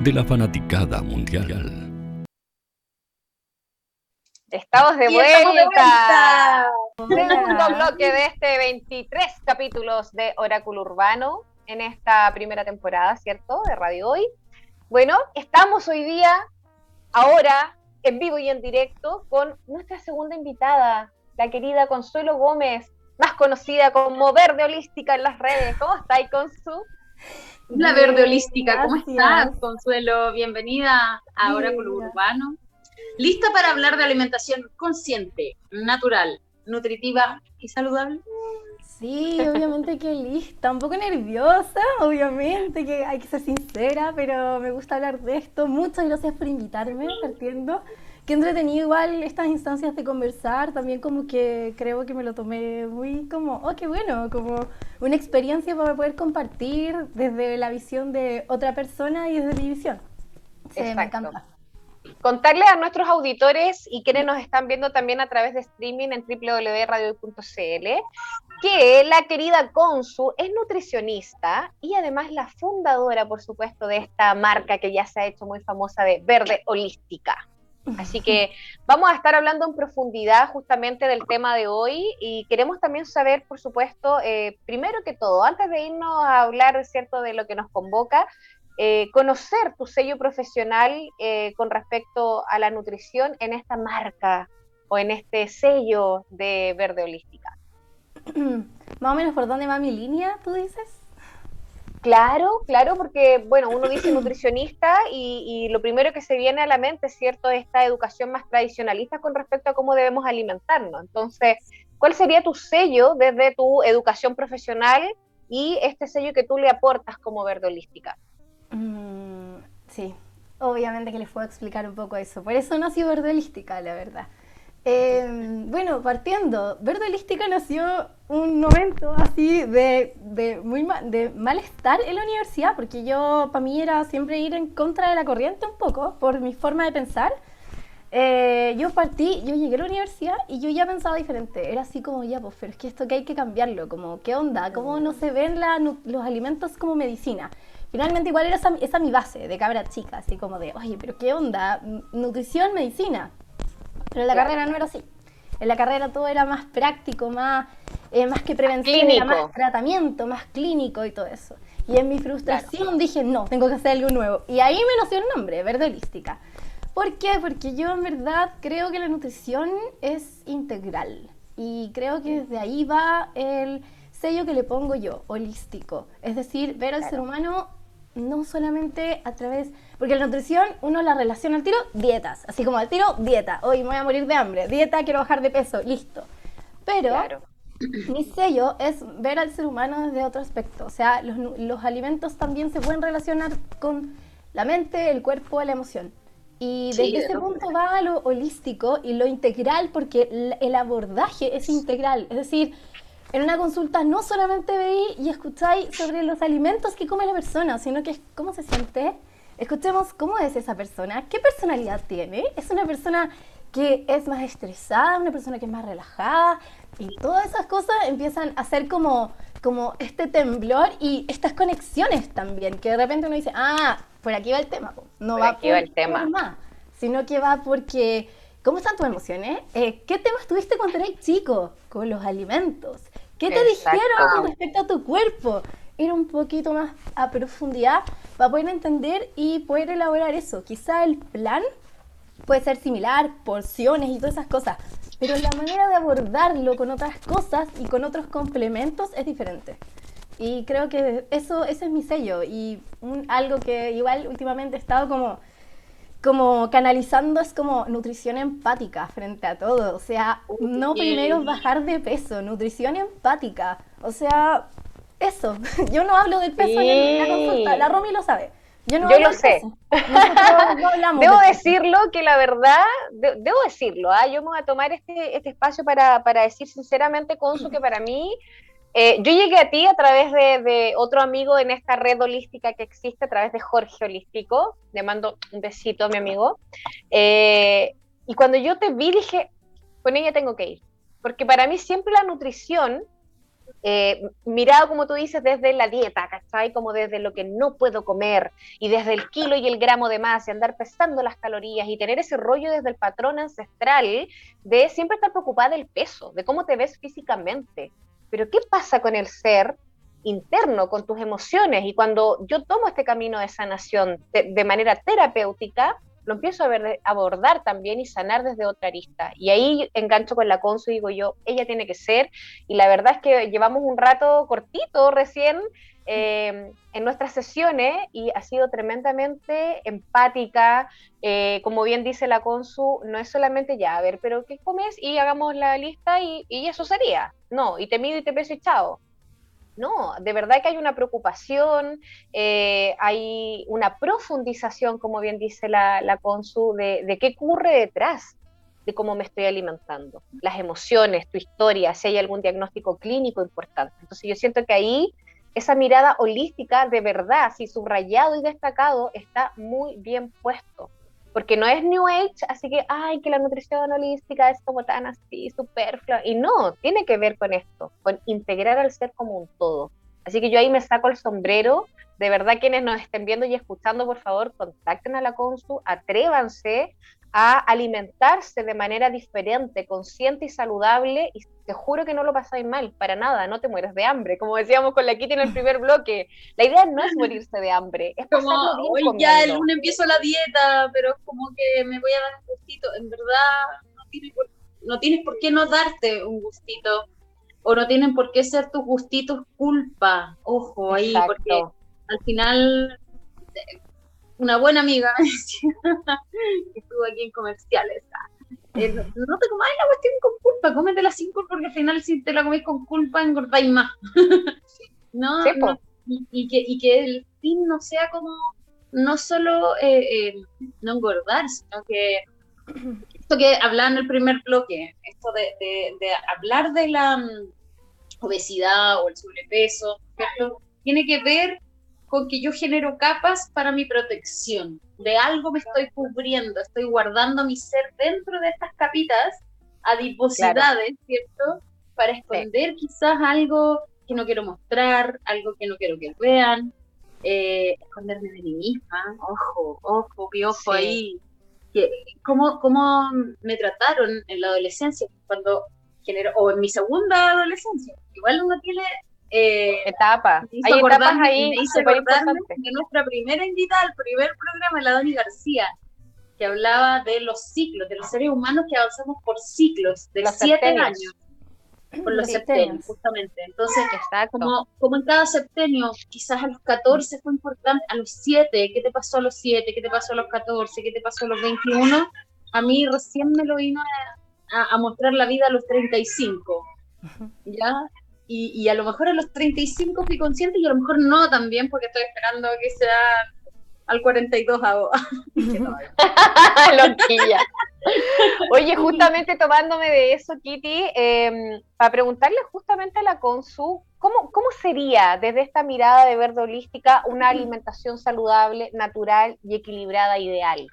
de la fanaticada mundial. Estamos de vuelta. Segundo bloque de este 23 capítulos de Oráculo Urbano en esta primera temporada, ¿cierto? De Radio Hoy. Bueno, estamos hoy día, ahora, en vivo y en directo, con nuestra segunda invitada, la querida Consuelo Gómez, más conocida como Verde Holística en las redes. ¿Cómo estáis, Consu? La Verde Holística, ¿cómo estás, Consuelo? Bienvenida a Oráculo Urbano. ¿Lista para hablar de alimentación consciente, natural, nutritiva y saludable? Sí, obviamente que lista, un poco nerviosa, obviamente que hay que ser sincera, pero me gusta hablar de esto. Muchas gracias por invitarme, partiendo qué entretenido igual estas instancias de conversar, también como que creo que me lo tomé muy como, oh, qué bueno, como una experiencia para poder compartir desde la visión de otra persona y desde mi visión. Sí, me encanta. Contarle a nuestros auditores y quienes nos están viendo también a través de streaming en www.radio.cl que la querida Consu es nutricionista y además la fundadora, por supuesto, de esta marca que ya se ha hecho muy famosa de Verde Holística. Así que vamos a estar hablando en profundidad justamente del tema de hoy y queremos también saber, por supuesto, eh, primero que todo, antes de irnos a hablar, ¿cierto?, de lo que nos convoca, eh, conocer tu sello profesional eh, con respecto a la nutrición en esta marca o en este sello de Verde Holística. Más o menos por dónde va mi línea, tú dices. Claro, claro, porque bueno, uno dice nutricionista y, lo primero que se viene a la mente, ¿cierto?, esta educación más tradicionalista con respecto a cómo debemos alimentarnos. Entonces, ¿cuál sería tu sello desde tu educación profesional y este sello que tú le aportas como verde holística? Mm, sí, obviamente que les puedo explicar un poco eso. Por eso nació verde holística, la verdad. Em, bueno, partiendo, Verde Holística nació un momento así de, de muy de malestar en la universidad, porque yo, para mí era siempre ir en contra de la corriente un poco, por mi forma de pensar. Eh, yo partí, yo llegué a la universidad y yo ya pensaba diferente. Era así como, ya, pues, pero es que esto que hay que cambiarlo, como, ¿qué onda? ¿Cómo no se ven los alimentos como medicina? Finalmente igual era esa, esa mi base de cabra chica, así como de, oye, pero ¿qué onda? Nutrición, medicina. Pero en la carrera no era así. En la carrera todo era más práctico, más, eh, más que prevención, era más tratamiento, más clínico y todo eso. Y en mi frustración dije, no, tengo que hacer algo nuevo. Y ahí me nació el nombre, Verde Holística. ¿Por qué? Porque yo en verdad creo que la nutrición es integral. Y creo que desde ahí va el sello que le pongo yo, holístico. Es decir, ver al ser humano no solamente a través, porque la nutrición uno la relaciona al tiro, dietas, así como al tiro, dieta, hoy me voy a morir de hambre, dieta, quiero bajar de peso, listo. Pero mi sello es ver al ser humano desde otro aspecto, o sea, los, los alimentos también se pueden relacionar con la mente, el cuerpo, la emoción. Y desde ese punto va a lo holístico y lo integral, porque el abordaje es integral, es decir, en una consulta no solamente veis y escucháis sobre los alimentos que come la persona, sino que es cómo se siente. Escuchemos cómo es esa persona, qué personalidad tiene. Es una persona que es más estresada, una persona que es más relajada. Y todas esas cosas empiezan a ser como, como este temblor y estas conexiones también, que de repente uno dice, ah, por aquí va el tema. No va aquí va el tema. Más, sino que va porque ¿Cómo están tus emociones? Eh, ¿Qué temas tuviste cuando eras chico con los alimentos? ¿Qué te dijeron con respecto a tu cuerpo? Ir un poquito más a profundidad para poder entender y poder elaborar eso. Quizá el plan puede ser similar, porciones y todas esas cosas, pero la manera de abordarlo con otras cosas y con otros complementos es diferente. Y creo que eso ese es mi sello y algo que igual últimamente he estado como como canalizando es como nutrición empática frente a todo. O sea, no primero bajar de peso, nutrición empática. O sea, eso. Yo no hablo del peso en la consulta, la Romy lo sabe. Yo, no Yo lo sé. debo decirlo que la verdad, debo decirlo, ¿ah? yo me voy a tomar este, este espacio para, para decir sinceramente, Consu, que para mí eh, yo llegué a ti a través de, otro amigo en esta red holística que existe, a través de Jorge Holístico. Le mando un besito a mi amigo. Eh, y cuando yo te vi, dije, con ella tengo que ir. Porque para mí siempre la nutrición, eh, mirado como tú dices, desde la dieta, ¿cachai? Como desde lo que no puedo comer y desde el kilo y el gramo de más y andar pesando las calorías y tener ese rollo desde el patrón ancestral de siempre estar preocupada del peso, de cómo te ves físicamente. Pero ¿qué pasa con el ser interno, con tus emociones? Y cuando yo tomo este camino de sanación de, manera terapéutica, lo empiezo a ver, abordar también y sanar desde otra arista. Y ahí engancho con la Consu y digo yo, ella tiene que ser. Y la verdad es que llevamos un rato cortito recién eh, en nuestras sesiones y ha sido tremendamente empática. Eh, como bien dice la Consu, no es solamente ya, a ver, pero ¿qué comes? Y hagamos la lista y, y eso sería. No, y te mido y te peso y chao. No, de verdad que hay una preocupación, eh, hay una profundización, como bien dice la, la Consu, de, de, qué ocurre detrás de cómo me estoy alimentando, las emociones, tu historia, si hay algún diagnóstico clínico importante. Entonces yo siento que ahí esa mirada holística de verdad, así subrayado y destacado, está muy bien puesto porque no es New Age, así que, ay, que la nutrición holística es como tan así, superflua, y no, tiene que ver con esto, con integrar al ser como un todo. Así que yo ahí me saco el sombrero, de verdad quienes nos estén viendo y escuchando, por favor, contacten a la Consu, atrévanse a alimentarse de manera diferente, consciente y saludable, y te juro que no lo pasáis mal, para nada, no te mueres de hambre, como decíamos con la Kitty en el primer bloque. La idea no es morirse de hambre, es como hoy ya el lunes empiezo la dieta, pero es como que me voy a dar un gustito, en verdad no tienes por, no tienes por qué no darte un gustito, o no tienen por qué ser tus gustitos culpa, ojo ahí, porque al final una buena amiga que estuvo aquí en comerciales. Eh, no te comáis la cuestión con culpa, cómetela sin culpa, porque al final si te la coméis con culpa engordáis más. no, y, que, y que el fin no sea como, no solo eh, eh, no engordar, sino que esto que hablaba en el primer bloque, esto de, de- de hablar de la mm, obesidad o el sobrepeso. Tiene que ver con que yo genero capas para mi protección. De algo me estoy cubriendo, estoy guardando mi ser dentro de estas capitas, adiposidades, ¿cierto? Para esconder quizás algo que no quiero mostrar, algo que no quiero que vean, eh, esconderme de mí misma, ojo, ojo, mi ojo Sí. ahí. Que, ¿cómo, ¿Cómo me trataron en la adolescencia? Cuando generó, o en mi segunda adolescencia. Igual uno tiene... Eh, Etapa. Hay etapas ahí súper importantes. nuestra primera invitada, el primer programa, la Doni García, que hablaba de los ciclos, de los seres humanos que avanzamos por ciclos, de Los siete septenios. años, por los Los septenios, septenios. justamente. Entonces, como, como en cada septenio, quizás a los 14 fue importante, a los 7, ¿qué te pasó a los 7? ¿Qué te pasó a los 14? ¿Qué te pasó a los 21? A mí recién me lo vino a, a- a mostrar la vida a los 35, ¿ya? Y, y a lo mejor a los 35 fui consciente y a lo mejor no también, porque estoy esperando que sea al 42 ahora. Loquilla. Oye, justamente tomándome de eso, Kitty, eh, para preguntarle justamente a la Consu, ¿cómo, ¿cómo sería desde esta mirada de verde holística una alimentación saludable, natural y equilibrada ideal?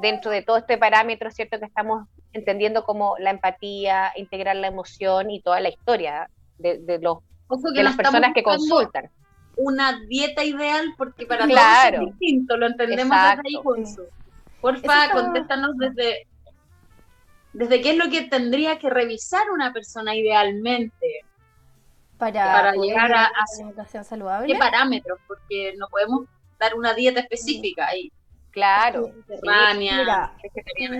Dentro de todo este parámetro, ¿cierto? Que estamos entendiendo como la empatía, integrar la emoción y toda la historia de, de los, Ojo que de no las personas que consultan. Una dieta ideal, porque para Claro. todos es distinto, lo entendemos Exacto. desde ahí, Consu. Porfa, está- contéstanos desde, desde qué es lo que tendría que revisar una persona idealmente, Para, llegar a- alimentación saludable. qué parámetros, porque no podemos dar una dieta específica ahí. Claro. Mira,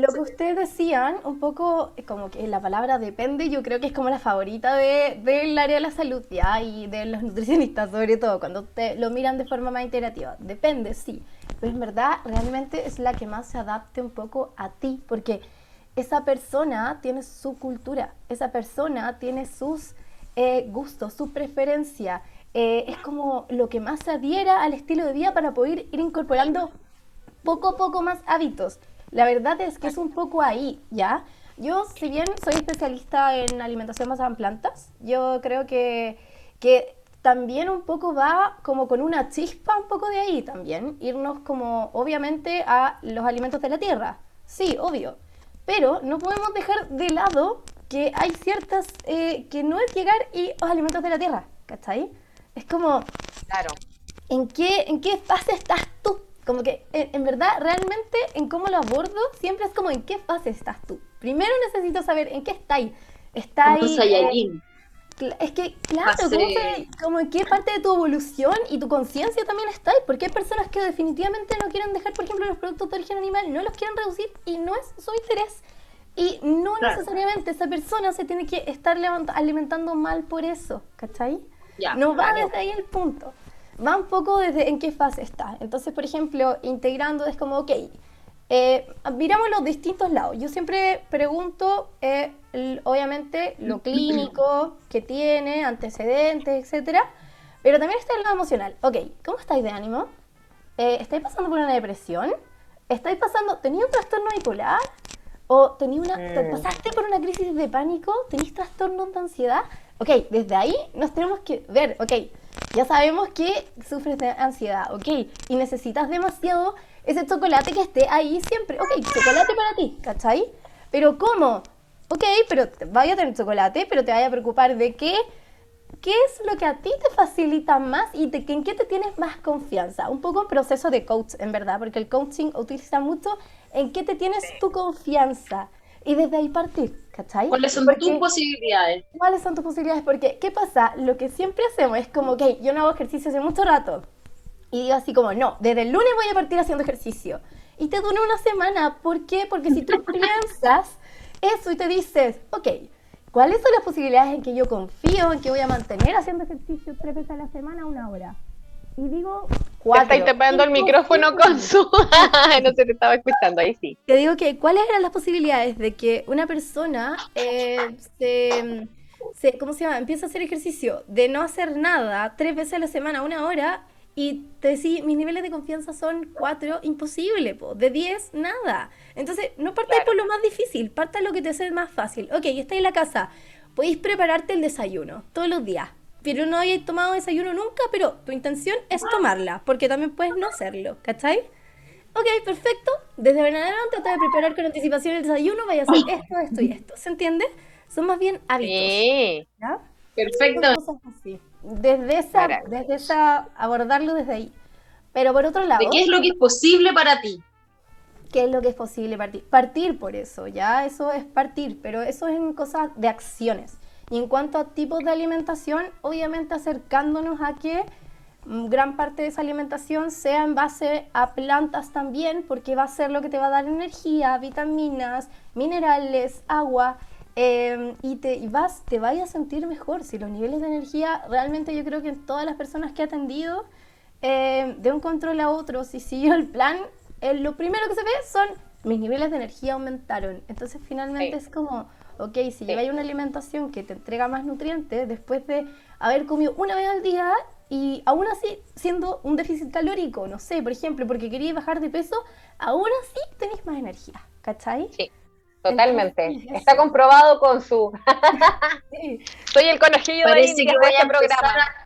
Lo que ustedes decían, un poco como que la palabra depende, yo creo que es como la favorita de, del área de la salud ya y de los nutricionistas, sobre todo, cuando te lo miran de forma más integrativa. Depende, sí, pero en verdad realmente es la que más se adapte un poco a ti, porque esa persona tiene su cultura, esa persona tiene sus eh, gustos, su preferencia. eh, es como lo que más se adhiera al estilo de vida para poder ir incorporando poco a poco más hábitos. La verdad es que es un poco ahí, ¿ya? Yo, si bien soy especialista en alimentación basada en plantas, yo creo que, que también un poco va como con una chispa un poco de ahí también, irnos como obviamente a los alimentos de la tierra. Sí, obvio. Pero no podemos dejar de lado que hay ciertas, eh, que no es llegar y los alimentos de la tierra, ¿cachai? Es como, Claro. ¿en qué, en qué fase estás tú? Como que, en, en verdad, realmente, en cómo lo abordo, siempre es como, ¿en qué fase estás tú? Primero necesito saber en qué estáis. ¿Estáis... Como un eh, Saiyajin. cl- es que, claro, Fase- ¿cómo se- como en qué parte de tu evolución y tu conciencia también estáis? Porque hay personas que definitivamente no quieren dejar, por ejemplo, los productos de origen animal, no los quieren reducir y no es su interés. Y no Claro. necesariamente esa persona se tiene que estar alimentando mal por eso, ¿cachai? Ya, no va claro. desde ahí el punto. Va un poco desde en qué fase está. Entonces, por ejemplo, integrando es como, ok, eh, miramos los distintos lados. Yo siempre pregunto, eh, obviamente, lo clínico que tiene, antecedentes, etcétera, pero también está el lado emocional. Ok, ¿cómo estáis de ánimo? Eh, ¿Estáis pasando por una depresión? ¿Estáis pasando, tenía un trastorno bipolar? ¿O tenía una, Mm. pasaste por una crisis de pánico? ¿Tenéis trastornos de ansiedad? Ok, desde ahí nos tenemos que ver, ok, ya sabemos que sufres de ansiedad, ok, y necesitas demasiado ese chocolate que esté ahí siempre, ok, chocolate para ti, ¿cachai? Pero ¿cómo? Ok, pero vaya a tener chocolate, pero te vaya a preocupar de qué, qué es lo que a ti te facilita más y de, en qué te tienes más confianza. Un poco un proceso de coach, en verdad, porque el coaching utiliza mucho en qué te tienes tu confianza y desde ahí partir, ¿cachai? ¿Cuáles son Porque- tus posibilidades? ¿Cuáles son tus posibilidades? Porque, ¿qué pasa? Lo que siempre hacemos es como, ok, yo no hago ejercicio hace mucho rato. Y digo así como, no, desde el lunes voy a partir haciendo ejercicio. Y te dura una semana. ¿Por qué? Porque si tú piensas eso y te dices, ok, ¿cuáles son las posibilidades en que yo confío, en que voy a mantener haciendo ejercicio tres veces a la semana, una hora? Y digo, cuatro. estáis tapando el micrófono con su... no se te estaba escuchando, ahí sí. Te digo que, ¿cuáles eran las posibilidades de que una persona eh, se, se- ¿cómo se llama? Empieza a hacer ejercicio de no hacer nada tres veces a la semana, una hora, y te decís, mis niveles de confianza son 4, imposible, po. de 10, nada. Entonces, no partáis por lo más difícil, parta lo que te hace más fácil. Ok, estáis en la casa, podéis prepararte el desayuno todos los días, pero no hayáis tomado desayuno nunca, pero tu intención es tomarla, porque también puedes no hacerlo, ¿cachai? Ok, perfecto. Desde ahora en adelante trata de preparar con anticipación el desayuno, vaya a hacer esto, esto y esto. ¿Se entiende? Son más bien hábitos. Sí. ¿ya? Perfecto. Son cosas así. Desde esa, desde esa, abordarlo desde ahí. Pero por otro lado. ¿De qué es lo que es posible para ti? ¿Qué es lo que es posible partir? Partir por eso, ya, eso es partir, pero eso es en cosas de acciones. Y en cuanto a tipos de alimentación, obviamente acercándonos a que mm, gran parte de esa alimentación sea en base a plantas también, porque va a ser lo que te va a dar energía, vitaminas, minerales, agua, eh, y te y vas, te vayas a sentir mejor. Si los niveles de energía, realmente yo creo que en todas las personas que he atendido, eh, de un control a otro, si siguió el plan, eh, lo primero que se ve son mis niveles de energía aumentaron. Entonces finalmente Sí. es como, ok, si lleváis una alimentación que te entrega más nutrientes después de haber comido una vez al día y aún así siendo un déficit calórico, no sé, por ejemplo, porque queríais bajar de peso, aún así tenéis más energía, ¿cachai? Sí. Totalmente. Entonces, Está comprobado con su. Soy el conejillo de Indias que voy a empezar programa. a-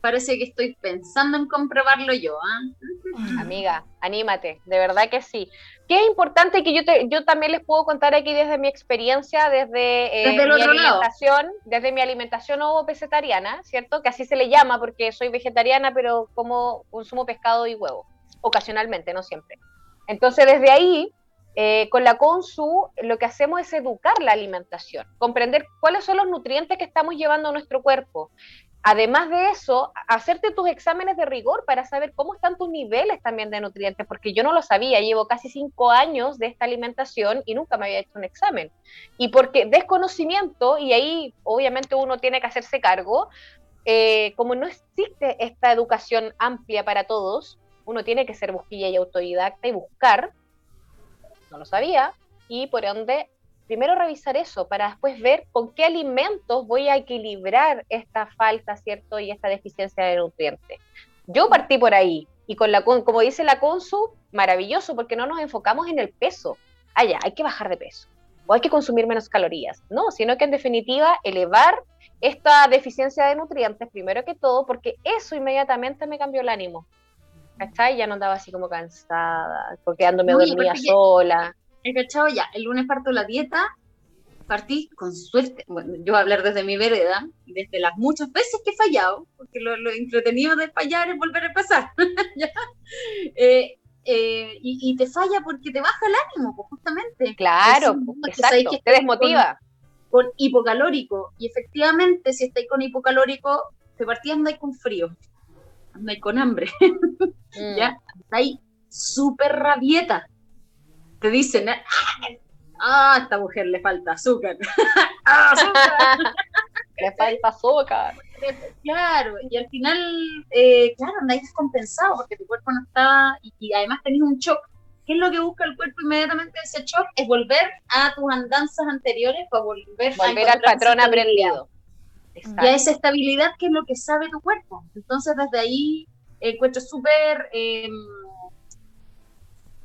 Parece que estoy pensando en comprobarlo yo, ¿ah? Amiga, anímate, de verdad que sí. Que es importante que yo, te- yo también les puedo contar aquí desde mi experiencia, desde, eh, Desde mi lado. alimentación, desde mi alimentación ovo pescetariana, ¿cierto? Que así se le llama porque soy vegetariana, pero como consumo pescado y huevo, ocasionalmente, no siempre. Entonces, desde ahí, eh, con la CONSU, lo que hacemos es educar la alimentación, comprender cuáles son los nutrientes que estamos llevando a nuestro cuerpo. Además de eso, hacerte tus exámenes de rigor para saber cómo están tus niveles también de nutrientes, porque yo no lo sabía, llevo casi cinco años de esta alimentación y nunca me había hecho un examen. Y porque desconocimiento, y ahí obviamente uno tiene que hacerse cargo, eh, como no existe esta educación amplia para todos, uno tiene que ser busquilla y autodidacta y buscar, no lo sabía, y por ende, primero revisar eso para después ver con qué alimentos voy a equilibrar esta falta, ¿cierto? Y esta deficiencia de nutrientes. Yo partí por ahí, y con la, como dice la Consu, maravilloso, porque no nos enfocamos en el peso. Ah, ya, hay que bajar de peso, o hay que consumir menos calorías. No, sino que en definitiva, elevar esta deficiencia de nutrientes, primero que todo, porque eso inmediatamente me cambió el ánimo. ¿Cachai? Ya no andaba así como cansada, porque dormida aparte que- sola. He cachado ya, el lunes parto la dieta, partí con suerte, bueno, yo voy a hablar desde mi vereda, desde las muchas veces que he fallado, porque lo, lo entretenido de fallar es volver a empezar, ¿ya? Eh, eh, y, y te falla porque te baja el ánimo, pues, justamente. Claro, Decís, pues, "No, que exacto, que te desmotiva. Con, con hipocalórico, y efectivamente, si estáis con hipocalórico, te partí andáis con frío, andáis con hambre, Mm. ¿ya? Andáis súper rabieta. Te dicen, "Ah, a esta mujer le falta azúcar. ¡Ah, azúcar! Le falta azúcar. Claro, y al final, eh, claro, andáis descompensado porque tu cuerpo no está, y, y además tenés un shock. ¿Qué es lo que busca el cuerpo inmediatamente de ese shock? Es volver a tus andanzas anteriores para volver, a Volver al encontrar esa patrón aprendido. Y a esa estabilidad que es lo que sabe tu cuerpo. Entonces, desde ahí encuentro súper eh,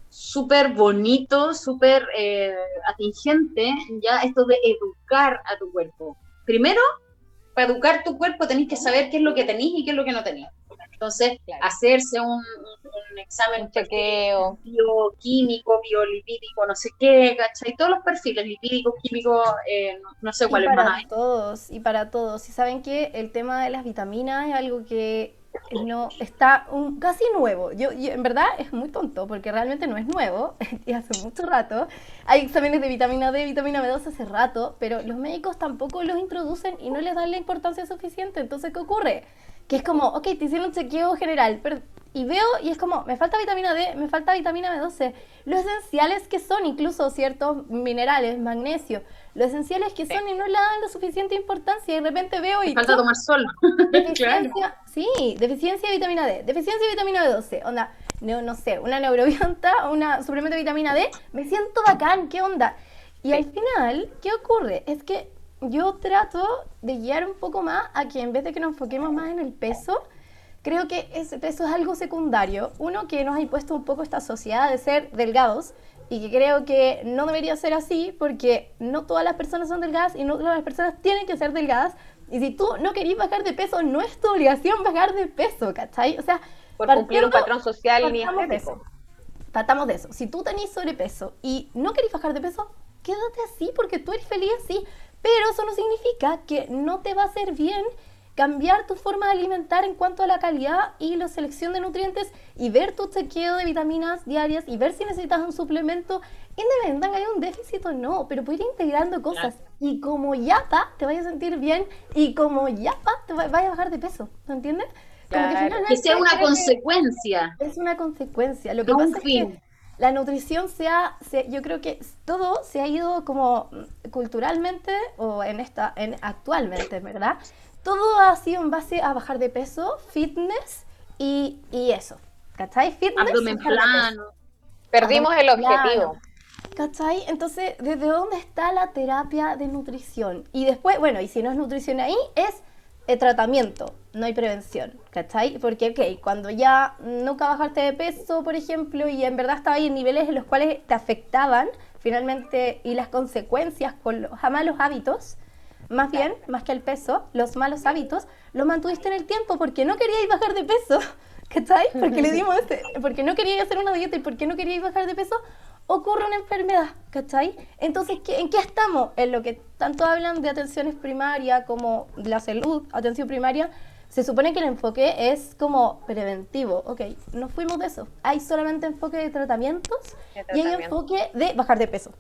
súper bonito, súper eh, atingente, ya esto de educar a tu cuerpo. Primero, para educar tu cuerpo tenés que saber qué es lo que tenés y qué es lo que no tenés. Entonces, hacerse un, un- examen Un chequeo. bioquímico, biolipídico, no sé qué, ¿cachai? Todos los perfiles lipídicos, químicos, eh, no, no sé cuáles más para todos, y para todos. Y saben que el tema de las vitaminas es algo que no está un- casi nuevo. Yo, yo, en verdad es muy tonto porque realmente no es nuevo y hace mucho rato. Hay exámenes de vitamina D, vitamina B12 hace rato, pero los médicos tampoco los introducen y no les dan la importancia suficiente. Entonces, ¿qué ocurre? Que es como, ok, te hicieron un chequeo general, pero y veo y es como, me falta vitamina D, me falta vitamina B12. Lo esenciales que son, incluso ciertos minerales, magnesio, lo esenciales que son y no le dan la suficiente importancia. Y de repente veo y. Falta tomar sol. Deficiencia, sí, deficiencia de vitamina D, deficiencia de vitamina B12, onda, no, no sé, una neurobionta, una suplemento de vitamina D, me siento bacán, ¿qué onda? Y al final, ¿qué ocurre? Es que yo trato de guiar un poco más a que en vez de que nos enfoquemos más en el peso, creo que ese peso es algo secundario. Uno, que nos ha impuesto un poco esta sociedad de ser delgados y que creo que no debería ser así porque no todas las personas son delgadas y no todas las personas tienen que ser delgadas. Y si tú no querís bajar de peso, no es tu obligación bajar de peso, ¿cachai? O sea, por cumplir un patrón social ni estético. Tratamos de eso. Si tú tenés sobrepeso y no querés bajar de peso, quédate así porque tú eres feliz así. Pero eso no significa que no te va a hacer bien cambiar tu forma de alimentar en cuanto a la calidad y la selección de nutrientes y ver tu chequeo de vitaminas diarias y ver si necesitas un suplemento, independientemente hay un déficit o no, pero puedes ir integrando cosas y como yapa te vayas a sentir bien y como yapa te vayas a bajar de peso, ¿me entiendes? que, sea una consecuencia. Es una consecuencia. Lo que pasa es que la nutrición se ha, yo creo que todo se ha ido como culturalmente o en esta, en actualmente, ¿verdad? Todo ha sido en base a bajar de peso, fitness y, y eso. ¿Cachai? Fitness. Abdomen plano. Perdimos el objetivo. ¿Cachai? Entonces, ¿desde dónde está la terapia de nutrición? Y después, bueno, y si no es nutrición ahí, es el tratamiento no hay prevención, ¿cachai? Porque, ok, cuando ya nunca bajaste de peso, por ejemplo, y en verdad estaba ahí en niveles en los cuales te afectaban, finalmente, y las consecuencias con los malos hábitos, más bien, más que el peso, los malos hábitos, los mantuviste en el tiempo porque no queríais bajar de peso, ¿cachai? Porque le dimos este, porque no queríais hacer una dieta y porque no queríais bajar de peso, ocurre una enfermedad, ¿cachai? Entonces, ¿en qué estamos? En lo que tanto hablan de atenciones primarias como la salud, atención primaria, se supone que el enfoque es como preventivo. Ok, no fuimos de eso. Hay solamente enfoque de tratamientos y hay enfoque de bajar de peso.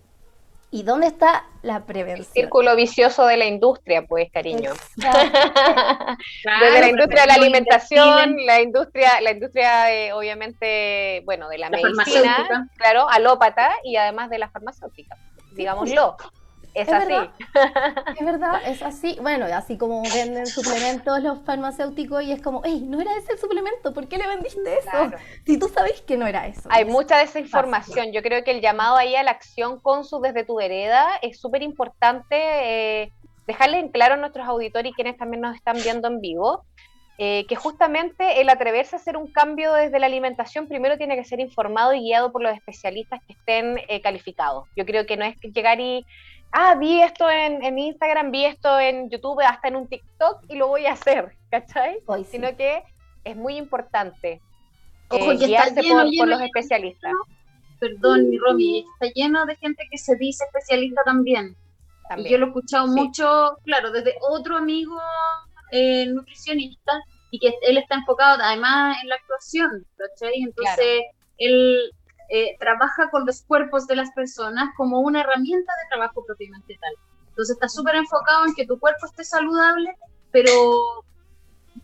¿Y dónde está la prevención? círculo vicioso de la industria, pues, cariño. Desde la industria de la alimentación, la industria, la industria obviamente, bueno, de la, medicina, claro, alópata y además de la farmacéutica, digámoslo. Es, así. es verdad, es así. Bueno, así como venden suplementos los farmacéuticos y es como, hey, no era ese el suplemento, ¿por qué le vendiste eso? Si tú sabes que no era eso. Hay mucha desinformación. Yo creo que el llamado ahí a la acción con su desde tu vereda es súper importante eh, dejarle en claro a nuestros auditores y quienes también nos están viendo en vivo. Eh, que justamente el atreverse a hacer un cambio desde la alimentación primero tiene que ser informado y guiado por los especialistas que estén eh, calificados. Yo creo que no es llegar y ah, vi esto en, Instagram, vi esto en YouTube, hasta en un TikTok y lo voy a hacer, ¿cachai? Sino que es muy importante Ojo, eh, está lleno, por, los especialistas. Perdón, mi Romy, está lleno de gente que se dice especialista también. Y yo lo he escuchado mucho, claro, desde otro amigo eh, nutricionista y que él está enfocado además en la actuación, ¿cachai? Entonces, él eh, trabaja con los cuerpos de las personas como una herramienta de trabajo propiamente tal. Entonces está súper enfocado en que tu cuerpo esté saludable, pero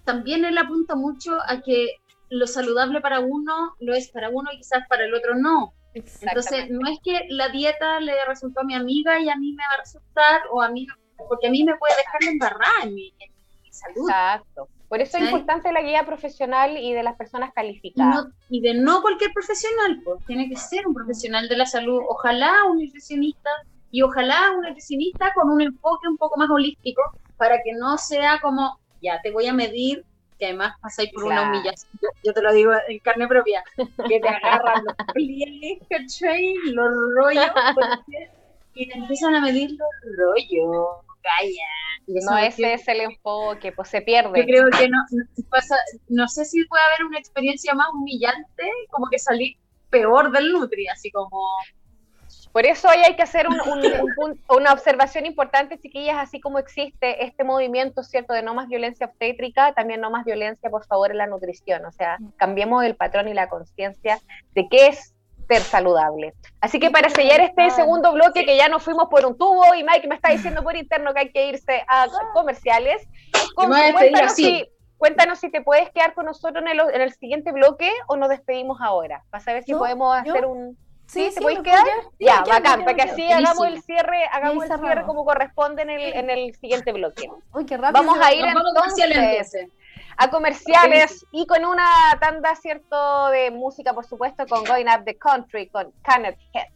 también él apunta mucho a que lo saludable para uno lo es para uno y quizás para el otro no. Entonces no es que la dieta le resultó a mi amiga y a mí me va a resultar, o a mí, porque a mí me puede dejar embarrada en mi, en mi salud. Exacto. Por eso es importante la guía profesional y de las personas calificadas. y de no cualquier profesional, pues tiene que ser un profesional de la salud, ojalá un nutricionista y ojalá un nutricionista con un enfoque un poco más holístico para que no sea como, ya te voy a medir, que además pasáis por una humillación, yo, te lo digo en carne propia, que te agarran los pliegues, Los rollos, y te empiezan a medir los rollos, calla no ese es el enfoque, pues se pierde. Yo creo que no, pasa, no sé si puede haber una experiencia más humillante, como que salir peor del Nutri, así como... Por eso hoy hay que hacer una observación importante, chiquillas, así como existe este movimiento, ¿cierto?, de no más violencia obstétrica, también no más violencia, por favor, en la nutrición. O sea, cambiemos el patrón y la conciencia de qué es ser saludable. Así que para sellar este segundo bloque, que ya nos fuimos por un tubo y Mike me está diciendo por interno que hay que irse a comerciales, cuéntanos, si, cuéntanos si te puedes quedar con nosotros en el, en el siguiente bloque o nos despedimos ahora, para saber si podemos hacer un... Sí, ¿Te puedes quedar? ya, bacán, para que así hagamos el cierre, hagamos el cierre como corresponde en el, en el siguiente bloque. Uy, qué rápido. Vamos a ir entonces a comerciales y con una tanda, ¿cierto?, de música, por supuesto, con Going Up the Country, con Kenneth Head.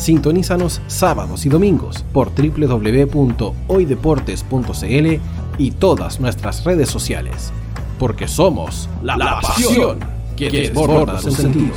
Sintonízanos sábados y domingos por www.hoydeportes.cl y todas nuestras redes sociales, porque somos la, pasión que desborda sus sentidos.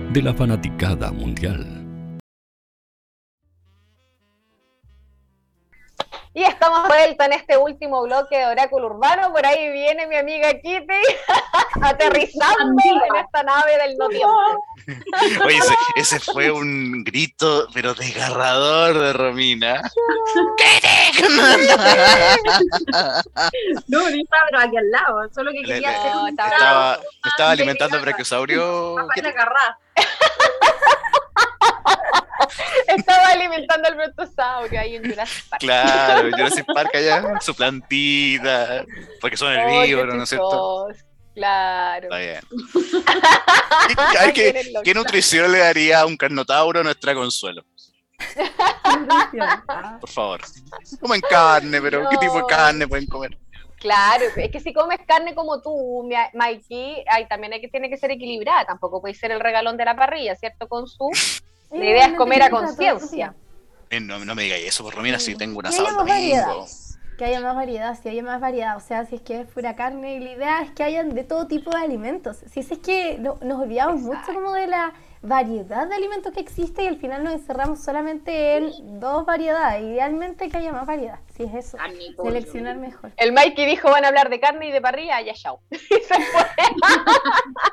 de la fanaticada mundial. Y estamos de vuelta en este último bloque de Oráculo Urbano. Por ahí viene mi amiga Kitty aterrizando en esta nave del no tiempo. Oye, ese, ese fue un grito, pero desgarrador de Romina. No, no estaba pero aquí al lado, solo que Le- quería le- hacer un estaba, estaba alimentando el brachiosaurio. Estaba alimentando al brontosaurio ahí en Jurassic Park. Claro, Jurassic Park allá, su plantita, porque son Oh, herbívoros, ¿no es cierto? Claro. Está bien. ¿qué, qué nutrición le daría a un carnotauro a nuestra consuelo? Por favor. Comen carne, pero ¿qué tipo de carne pueden comer? Claro, es que si comes carne como tú, mi- Mikey, ay, también hay que, tiene que ser equilibrada, tampoco puede ser el regalón de la parrilla, ¿cierto? Con su... La idea es comer a conciencia. Eh, no, no me digáis eso, por Romina, si tengo un Que asado haya el más variedad. domingo. Que haya más variedad, si haya más variedad. O sea, si es que es pura carne, y la idea es que hayan de todo tipo de alimentos. Si es que no- nos olvidamos mucho como de la variedad de alimentos que existe y al final nos encerramos solamente en dos variedades. Idealmente que haya más variedad, si es eso. Seleccionar mejor. El Mikey dijo van a hablar de carne y de parrilla, ya chao.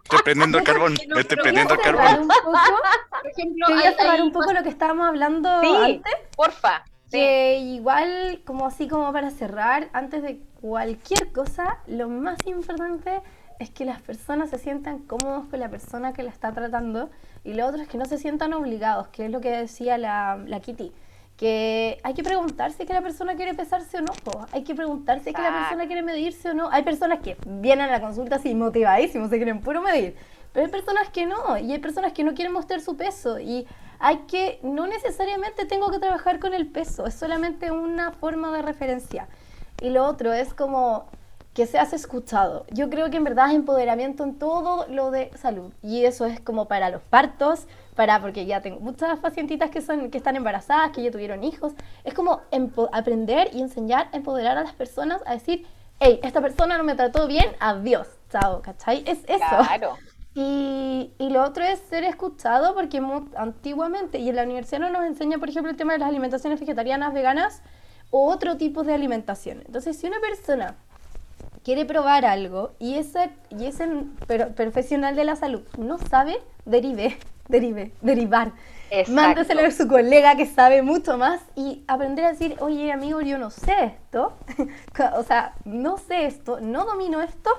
Estoy prendiendo el carbón, estoy prendiendo el carbón. Por ejemplo, quería hay- cerrar hay un poco lo que estábamos hablando Sí, antes. porfa. Que igual, como así como para cerrar, antes de cualquier cosa, lo más importante es que las personas se sientan cómodos con la persona que la está tratando y lo otro es que no se sientan obligados, que es lo que decía la, la Kitty. Que hay que preguntarse que la persona quiere pesarse o no, po. hay que preguntarse que la Exacto. persona quiere medirse o no. Hay personas que vienen a la consulta así motivadísimos, se quieren puro medir. pero hay personas que no, y hay personas que no quieren mostrar su peso, y hay que, no necesariamente tengo que trabajar con el peso, es solamente una forma de referencia. Y lo otro es como que seas escuchado. Yo creo que en verdad es empoderamiento en todo lo de salud. Y eso es como para los partos, para porque ya tengo muchas pacientitas que son que están embarazadas, que ya tuvieron hijos. Es como aprender y enseñar, empoderar a las personas a decir, hey, esta persona no me trató bien, adiós, chao, ¿cachai? Es eso. Claro. Y, y, lo otro es ser escuchado porque antiguamente, y en la universidad no nos enseña, por ejemplo, el tema de las alimentaciones vegetarianas, veganas, o otro tipo de alimentación. Entonces, si una persona quiere probar algo y ese, y ese profesional de la salud no sabe, derive, derive, derivar. Mándaselo a su colega que sabe mucho más y aprender a decir, oye amigo, yo no sé esto, o sea, no sé esto, no domino esto,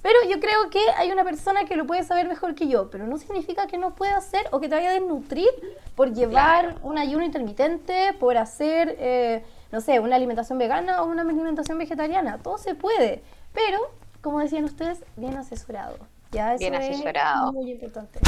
pero yo creo que hay una persona que lo puede saber mejor que yo, pero no significa que no pueda hacer o que te vaya a desnutrir por llevar un ayuno intermitente, por hacer, eh, no sé, una alimentación vegana o una alimentación vegetariana, todo se puede. Pero, como decían ustedes, bien asesorado. Ya eso bien asesorado. Es muy importante.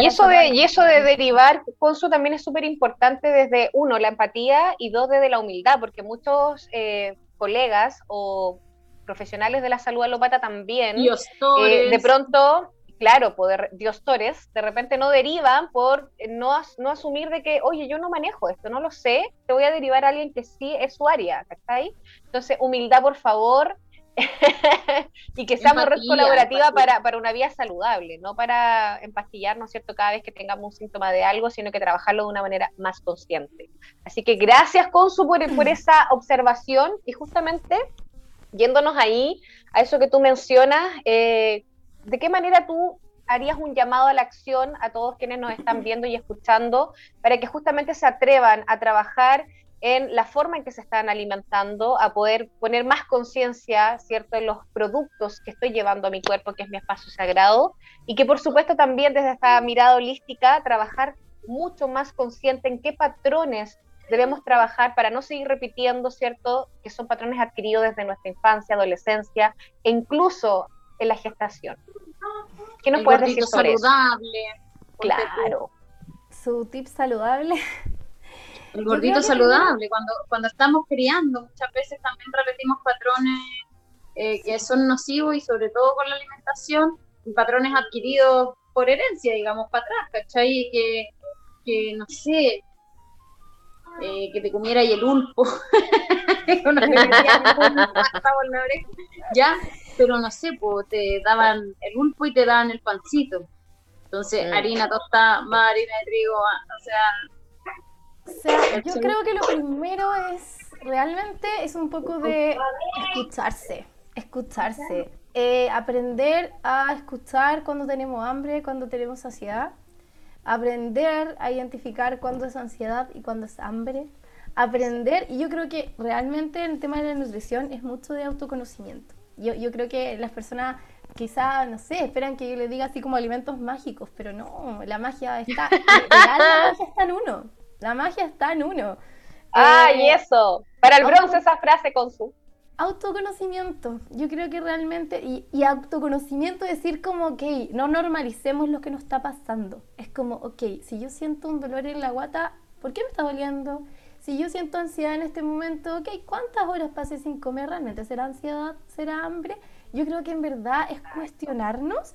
y, eso de, y eso de derivar, Consu, también es súper importante desde, uno, la empatía y dos, desde la humildad, porque muchos eh, colegas o profesionales de la salud alópata también, eh, de pronto, claro, poder, diostores, de repente no derivan por no, no asumir de que, oye, yo no manejo esto, no lo sé, te voy a derivar a alguien que sí es su área, ¿cachai? Entonces, humildad, por favor, y que seamos red colaborativa para, para, una vía saludable, no para empastillarnos, ¿cierto? Cada vez que tengamos un síntoma de algo, sino que trabajarlo de una manera más consciente. Así que gracias, Consu, por, por esa observación y justamente yéndonos ahí a eso que tú mencionas, eh, ¿de qué manera tú harías un llamado a la acción a todos quienes nos están viendo y escuchando para que justamente se atrevan a trabajar en la forma en que se están alimentando, a poder poner más conciencia, ¿cierto?, en los productos que estoy llevando a mi cuerpo, que es mi espacio sagrado, y que por supuesto también desde esta mirada holística, trabajar mucho más consciente en qué patrones debemos trabajar para no seguir repitiendo, ¿cierto?, que son patrones adquiridos desde nuestra infancia, adolescencia e incluso en la gestación. ¿Qué nos puedes decir sobre saludable. Claro. Su tip saludable el gordito saludable, cuando, cuando estamos criando, muchas veces también repetimos patrones eh, que son nocivos y sobre todo con la alimentación, patrones adquiridos por herencia, digamos, para atrás, ¿cachai? Que, que no sé, eh, que te comiera y el ulpo, ya, pero no sé, pues te daban el ulpo y te daban el pancito. Entonces, harina tostada, más harina de trigo, o sea, o sea, yo creo que lo primero es realmente es un poco de escucharse, escucharse, eh, aprender a escuchar cuando tenemos hambre, cuando tenemos saciedad, aprender a identificar cuándo es ansiedad y cuándo es hambre, aprender, y yo creo que realmente en el tema de la nutrición es mucho de autoconocimiento. Yo, yo creo que las personas quizá, no sé, esperan que yo les diga así como alimentos mágicos, pero no, la magia está, la magia está en uno. La magia está en uno. ¡Ay, eh, eso! Para el bronce esa frase con su... Autoconocimiento. Yo creo que realmente, y, y, autoconocimiento decir como, ok, no normalicemos lo que nos está pasando. Es como, ok, si yo siento un dolor en la guata, ¿por qué me está doliendo? Si yo siento ansiedad en este momento, ok, ¿cuántas horas pasé sin comer? ¿Realmente será ansiedad? ¿Será hambre? Yo creo que en verdad es cuestionarnos.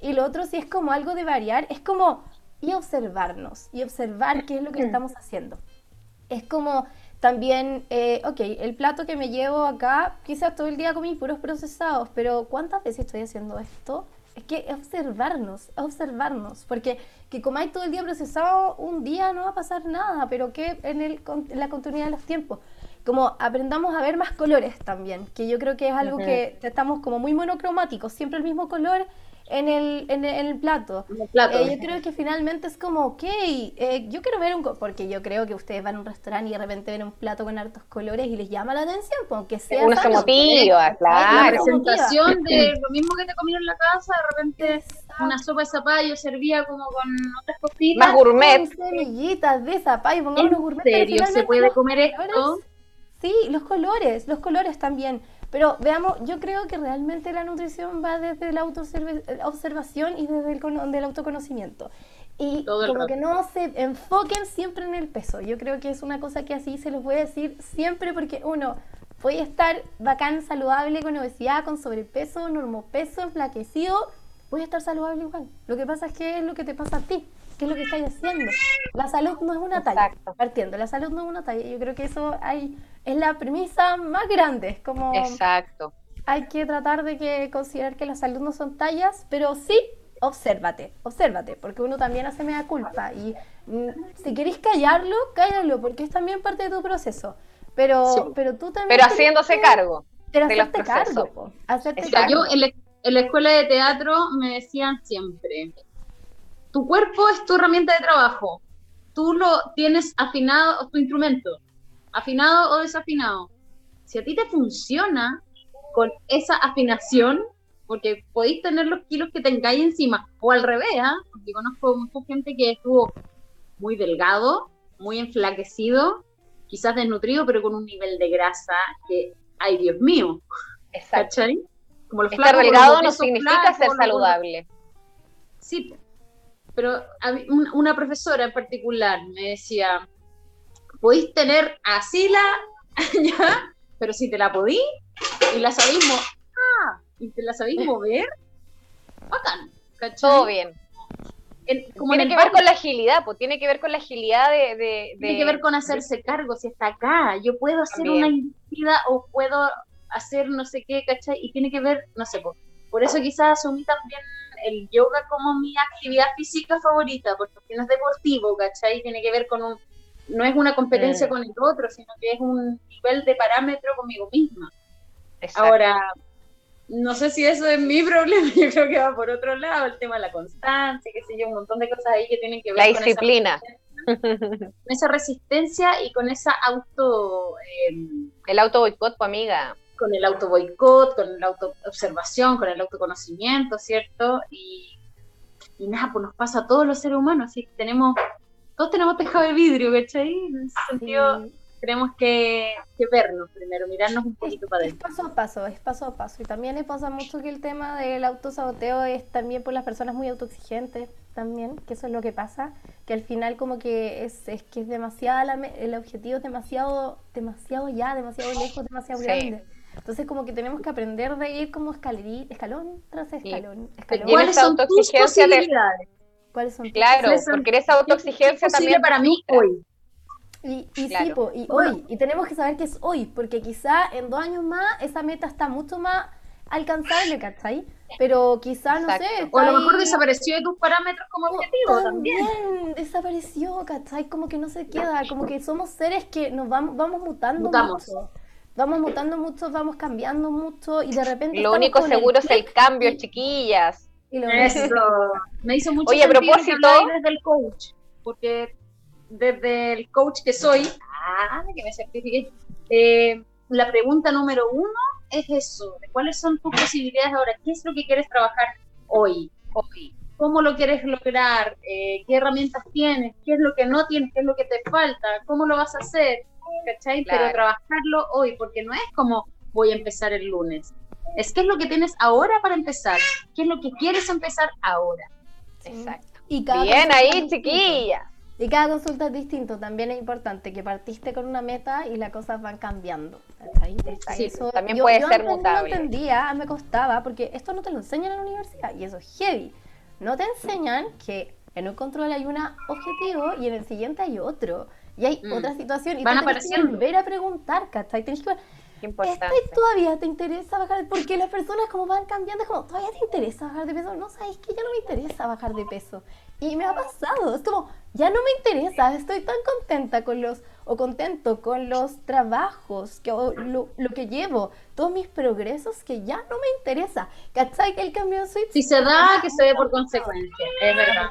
Y lo otro, si es como algo de variar, es como, y observarnos y observar qué es lo que estamos haciendo. Es como también, eh, ok, el plato que me llevo acá, quizás todo el día comí puros procesados, pero ¿cuántas veces estoy haciendo esto? Es que observarnos, observarnos, porque que comáis todo el día procesado, un día no va a pasar nada, pero que en, el, en la continuidad de los tiempos. Como aprendamos a ver más colores también, que yo creo que es algo que estamos como muy monocromáticos, siempre el mismo color en el, en el, plato. Eh, yo creo que finalmente es como, ok, eh, yo quiero ver un... Porque yo creo que ustedes van a un restaurante y de repente ven un plato con hartos colores y les llama la atención, porque pues, sea... Una motiva, claro. La presentación de lo mismo que te comieron en la casa, de repente una sopa de zapallo servía como con otras cositas. Más gourmet. semillitas de zapallo, pongamos unos gourmet. serio se puede comer esto? Sí, los colores, los colores también Pero veamos, yo creo que realmente la nutrición va desde la autoobservación y desde el, del autoconocimiento. Y como que no se enfoquen siempre en el peso. Yo creo que es una cosa que así se los voy a decir siempre porque uno puede estar bacán, saludable, con obesidad, con sobrepeso, normopeso, enflaquecido, puede estar saludable igual. Lo que pasa es que es lo que te pasa a ti, qué es lo que estás haciendo. La salud no es una talla, partiendo, la salud no es una talla. Yo creo que eso hay, es la premisa más grande, es como... Exacto. Hay que tratar de que considerar que la salud no son tallas, pero sí obsérvate, obsérvate, porque uno también hace media culpa y mm, si queréis callarlo, cállalo, porque es también parte de tu proceso. Pero, pero tú también. Pero haciéndose cargo. Pero hacerte cargo. Hacerte cargo. Yo en la, en la escuela de teatro me decían siempre: tu cuerpo es tu herramienta de trabajo. Tú lo tienes afinado, tu instrumento, afinado o desafinado. Si a ti te funciona con esa afinación, porque podéis tener los kilos que tengáis encima, o al revés, ¿eh? porque conozco mucha gente que estuvo muy delgado, muy enflaquecido, quizás desnutrido, pero con un nivel de grasa que, ay Dios mío, Exacto. Como el Estar delgado no significa ser saludable. Sí, pero una profesora en particular me decía, podéis tener así la, ¿ya? pero si te la podí y la sabéis, ah, y te la sabéis mover, bacán, ¿cachai? Todo bien tiene que ver con la agilidad, pues tiene que ver con la agilidad de... tiene que ver con hacerse cargo, si está acá, yo puedo hacer una actividad o puedo hacer no sé qué, ¿cachai? Y tiene que ver, no sé, por, por eso quizás asumí también el yoga como mi actividad física favorita, porque no es deportivo, ¿cachai? Tiene que ver con un... No es una competencia mm. con el otro, sino que es un nivel de parámetro conmigo misma. Ahora, no sé si eso es mi problema, yo creo que va por otro lado, el tema de la constancia, qué sé yo, un montón de cosas ahí que tienen que ver la disciplina. con esa resistencia y con esa auto... Em, el auto boicot, pues, amiga. Con el auto boicot, con la auto observación, con el autoconocimiento, ¿cierto? Y, y nada, pues nos pasa a todos los seres humanos, así que tenemos, todos tenemos tejado de vidrio, ¿cachai? En ese sentido tenemos que, vernos primero, mirarnos un poquito para adentro. Es paso a paso, es paso a paso. Y también me pasa mucho que el tema del autosaboteo es también por las personas muy autoexigentes también, que eso es lo que pasa, que al final como que es, es que es demasiado, el objetivo es demasiado, demasiado ya, demasiado lejos, demasiado grande. Entonces como que tenemos que aprender de ir como escalón tras escalón. escalón. ¿Cuáles son tus posibilidades? ¿Cuáles son Claro, porque esa autoexigencia también para mí hoy y, y sí, y hoy, y tenemos que saber que es hoy, porque quizá en dos años más esa meta está mucho más alcanzable, ¿cachai? Pero quizá, no sé. O a lo mejor desapareció de tus parámetros como objetivo también. también. desapareció, ¿cachai? Como que no se queda, como que somos seres que nos vamos, vamos mutando mucho. Vamos mutando mucho, vamos cambiando mucho y de repente. Lo único seguro es el cambio, chiquillas. Eso. Me hizo mucho Oye, a propósito. desde el coach, porque desde el coach que soy, ah, que me certifique, eh, la pregunta número uno es eso, cuáles son tus posibilidades ahora, qué es lo que quieres trabajar hoy, hoy, cómo lo quieres lograr, eh, qué herramientas tienes, qué es lo que no tienes, qué es lo que te falta, cómo lo vas a hacer, ¿cachai? Pero trabajarlo hoy, porque no es como voy a empezar el lunes, es qué es lo que tienes ahora para empezar, qué es lo que quieres empezar ahora. Exacto. Y Bien ahí, chiquilla. Y cada consulta es distinto, también es importante que partiste con una meta y las cosas van cambiando. Sí, también puede ser mutable. No entendía, me costaba, porque esto no te lo enseñan en la universidad y eso es heavy. No te enseñan que en un control hay un objetivo y en el siguiente hay otro. Y hay mm. otra situación y van tú que volver a preguntar, ¿cachai? Tienes que este todavía te interesa bajar? Porque las personas como van cambiando, es como, ¿todavía te interesa bajar de peso? No, sabes que ya no me interesa bajar de peso. Y me ha pasado, es como, ya no me interesa, estoy tan contenta con los, o contento con los trabajos, que, lo, que llevo, todos mis progresos, que ya no me interesa. ¿Cachai? Que el cambio de switch. Si se da, que se dé por consecuencia. Es verdad.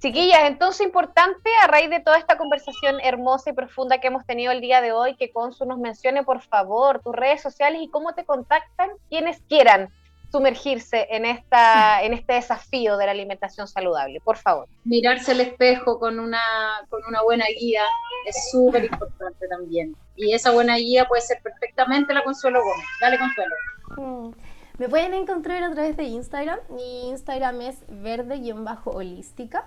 Chiquillas, entonces importante, a raíz de toda esta conversación hermosa y profunda que hemos tenido el día de hoy, que Consu nos mencione, por favor, tus redes sociales y cómo te contactan quienes quieran sumergirse en, esta, en este desafío de la alimentación saludable? Por favor. Mirarse al espejo con una, con una buena guía, es súper importante también. Y esa buena guía puede ser perfectamente la Consuelo Gómez. Dale, Consuelo. Mm. Me pueden encontrar a través de Instagram. Mi Instagram es verde-holística.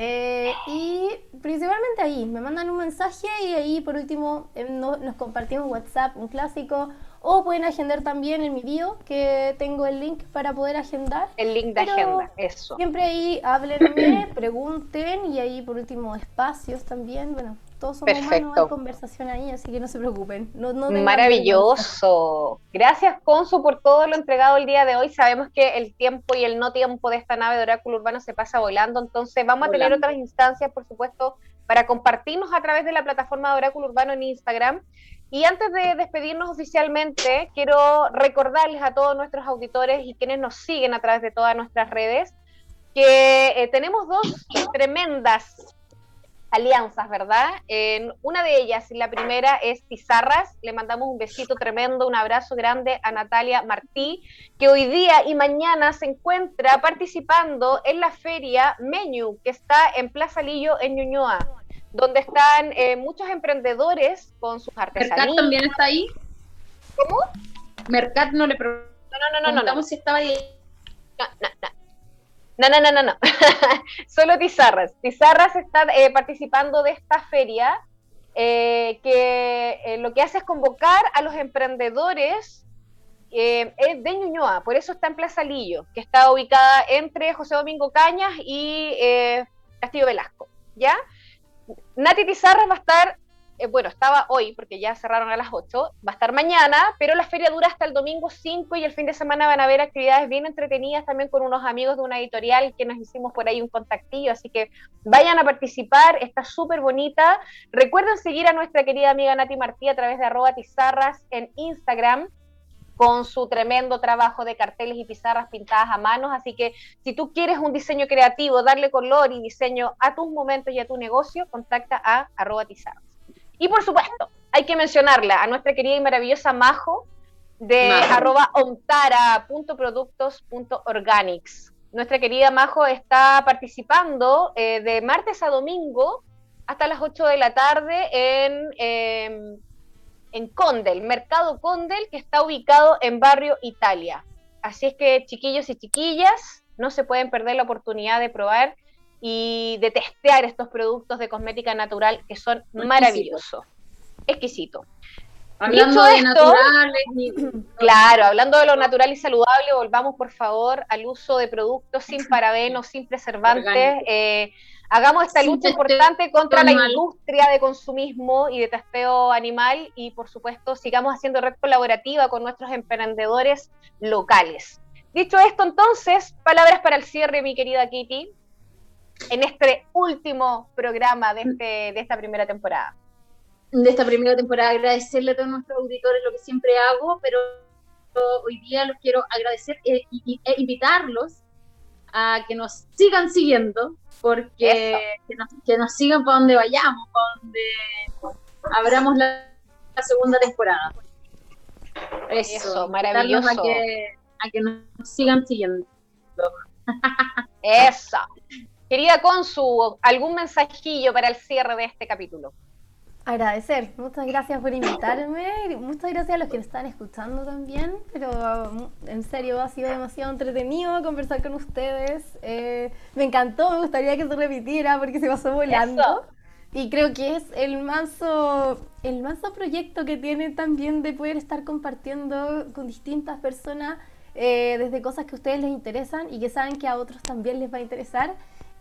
Eh, y principalmente ahí, me mandan un mensaje y ahí por último eh, nos compartimos WhatsApp, un clásico, o pueden agendar también en mi bio, que tengo el link para poder agendar. El link de agenda, eso. Siempre ahí háblenme, pregunten y ahí por último espacios también, bueno, todos somos Perfecto. humanos, hay conversación ahí, así que no se preocupen. No, no tengan Maravilloso. Gracias, Consu, por todo lo entregado el día de hoy. Sabemos que el tiempo y el no tiempo de esta nave de Oráculo Urbano se pasa volando, entonces vamos a tener otras instancias, por supuesto, para compartirnos a través de la plataforma de Oráculo Urbano en Instagram. Y antes de despedirnos oficialmente, quiero recordarles a todos nuestros auditores y quienes nos siguen a través de todas nuestras redes que eh, tenemos dos tremendas alianzas, ¿verdad? En una de ellas, la primera es Pizarras, le mandamos un besito tremendo, un abrazo grande a Natalia Martí, que hoy día y mañana se encuentra participando en la feria Menu, que está en Plaza Lillo, en Ñuñoa, donde están eh, muchos emprendedores con sus artesanías. ¿Mercat también está ahí? ¿Cómo? Mercat no le preguntamos no, no, no, no. si estaba ahí. No, no, no, no, no. Solo Tizarras. Tizarras está eh, participando de esta feria eh, que eh, lo que hace es convocar a los emprendedores es de Ñuñoa, por eso está en Plaza Lillo, que está ubicada entre José Domingo Cañas y Castillo Velasco, ¿ya? Nati Tizarras va a estar, eh, bueno, estaba hoy, porque ya cerraron a las 8, va a estar mañana, pero la feria dura hasta el domingo 5 y el fin de semana van a haber actividades bien entretenidas también con unos amigos de una editorial que nos hicimos por ahí un contactillo, así que vayan a participar, está súper bonita. Recuerden seguir a nuestra querida amiga Nati Martí a través de arroba tizarras en Instagram con su tremendo trabajo de carteles y pizarras pintadas a manos. Así que si tú quieres un diseño creativo, darle color y diseño a tus momentos y a tu negocio, contacta a arroba tizarras. Y por supuesto, hay que mencionarla a nuestra querida y maravillosa Majo de Majo. arroba omtara.productos.organics. Nuestra querida Majo está participando eh, de martes a domingo hasta las 8 de la tarde en, eh, en Condel, Mercado Condel, que está ubicado en Barrio Italia. Así es que chiquillos y chiquillas, no se pueden perder la oportunidad de probar y de testear estos productos de cosmética natural que son maravillosos. Exquisito. Hablando Dicho de esto, naturales y Claro, hablando de lo natural y saludable, volvamos por favor al uso de productos sin parabenos, sin preservantes. Eh, hagamos esta Sin lucha importante contra la industria de consumismo y de testeo animal y por supuesto sigamos haciendo red colaborativa con nuestros emprendedores locales. Dicho esto, entonces, palabras para el cierre, mi querida Kitty, en este último programa de, este, de esta primera temporada. de esta primera temporada, agradecerle a todos nuestros auditores lo que siempre hago, pero hoy día los quiero agradecer e, y- e invitarlos a que nos sigan siguiendo, porque que nos, que nos sigan para donde vayamos, para donde abramos la, la segunda temporada. Eso, maravilloso. A que, a que nos sigan siguiendo. Eso. Querida Consu, ¿algún mensajillo para el cierre de este capítulo? Agradecer, muchas gracias por invitarme, muchas gracias a los que nos están escuchando también, pero um, en serio ha sido demasiado entretenido conversar con ustedes, eh, me encantó, me gustaría que se repitiera porque se pasó volando. Eso. y creo que es el manso, el manso proyecto que tienen también de poder estar compartiendo con distintas personas eh, desde cosas que a ustedes les interesan y que saben que a otros también les va a interesar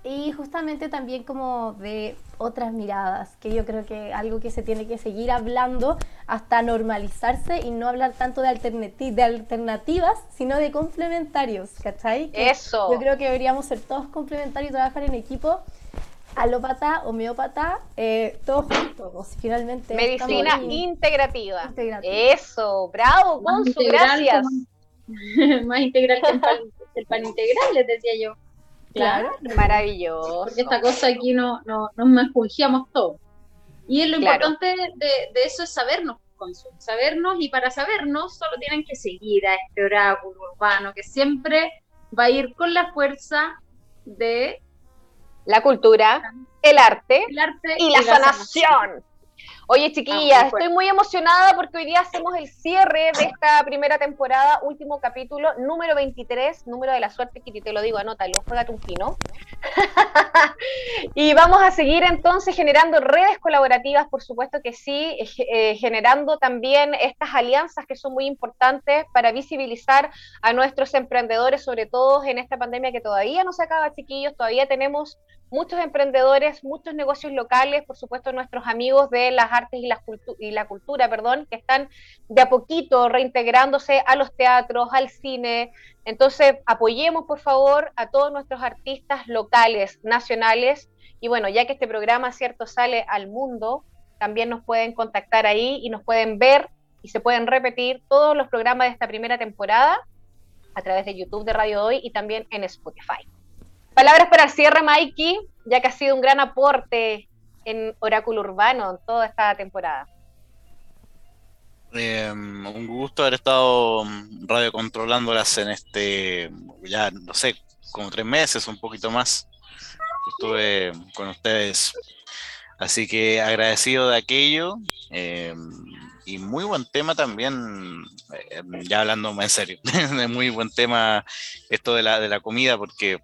y justamente también como de otras miradas, que yo creo que algo que se tiene que seguir hablando hasta normalizarse y no hablar tanto de, alternati- de alternativas, sino de complementarios, ¿cachai? Que Eso. Yo creo que deberíamos ser todos complementarios y trabajar en equipo, alópata, homeópata, eh, todos juntos, pues, finalmente. Medicina integrativa. Integrativa. Eso, bravo, Consu, gracias. más integral que el pan, el pan integral, les decía yo. Claro, maravilloso. Porque esta cosa aquí no, no, nos manjungiamos todo. Y lo Claro. importante de, de eso es sabernos, Consu, sabernos, y para sabernos solo tienen que seguir a este oráculo urbano que siempre va a ir con la fuerza de La cultura, el arte, y, la, sanación. Oye, chiquillas, estoy muy emocionada porque hoy día hacemos el cierre de esta primera temporada, último capítulo, número 23, número de la suerte, Kitty, te lo digo, anótalo, juégate un pino. y vamos a seguir entonces generando redes colaborativas, por supuesto que sí, eh, generando también estas alianzas que son muy importantes para visibilizar a nuestros emprendedores, sobre todo en esta pandemia que todavía no se acaba, chiquillos, todavía tenemos muchos emprendedores, muchos negocios locales, por supuesto nuestros amigos de las artes y la, y la cultura, perdón, que están de a poquito reintegrándose a los teatros, al cine. Entonces, apoyemos por favor a todos nuestros artistas locales, nacionales. Y bueno, ya que este programa, cierto, sale al mundo, también nos pueden contactar ahí y nos pueden ver y se pueden repetir todos los programas de esta primera temporada a través de YouTube de Radio Hoy y también en Spotify. Palabras para el cierre, Mikey, ya que ha sido un gran aporte en Oráculo Urbano en toda esta temporada. Em, un gusto haber estado radio controlándolas en este, ya no sé, como tres meses, un poquito más. Estuve con ustedes. Así que agradecido de aquello. Em, y muy buen tema también, em, ya hablando en serio, muy buen tema esto de la, de la comida, porque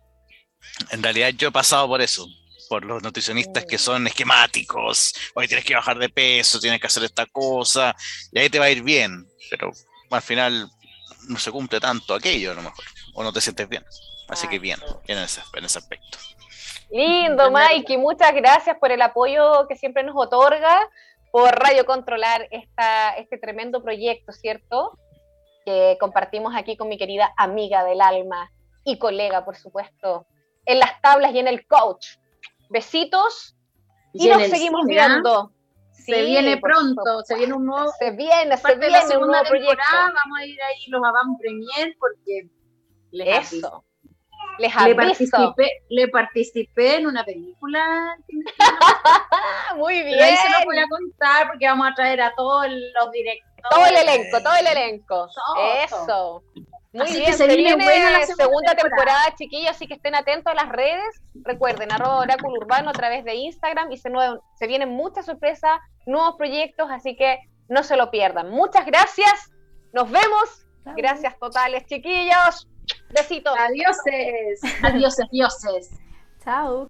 en realidad yo he pasado por eso, por los nutricionistas que son esquemáticos, hoy tienes que bajar de peso, tienes que hacer esta cosa, y ahí te va a ir bien, pero al final no se cumple tanto aquello a lo mejor, o no te sientes bien. Así que bien, bien en ese, en ese aspecto. Lindo, Mikey, muchas gracias por el apoyo que siempre nos otorga por Radio Controlar esta, este tremendo proyecto, ¿cierto? Que compartimos aquí con mi querida amiga del alma y colega, por supuesto, en las tablas y en el coach. Besitos y, nos seguimos viendo. se viene pronto, se viene un nuevo. Se viene, se viene un nuevo proyecto. Vamos a ir ahí los avant premier porque les Eso. Les le participé, le participé en una película. Muy bien. ahí se lo voy a contar porque vamos a traer a todos los directores. Todo el elenco, todo el elenco. Eso. Muy bien, se, viene, la segunda, temporada. chiquillos, así que estén atentos a las redes. Recuerden, arroba oráculo urbano a través de Instagram y se, se vienen muchas sorpresas, nuevos proyectos, así que no se lo pierdan. Muchas gracias, nos vemos. Gracias totales, chiquillos. Besitos. Adioses. Adioses, dioses. Chao.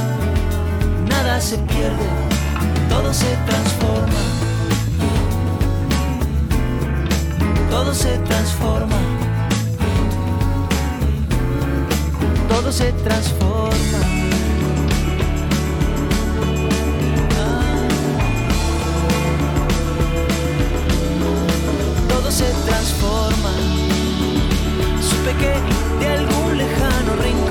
nada se pierde, todo se transforma. Todo se transforma. Todo se transforma. se transforma. Supe que de algún lejano rincón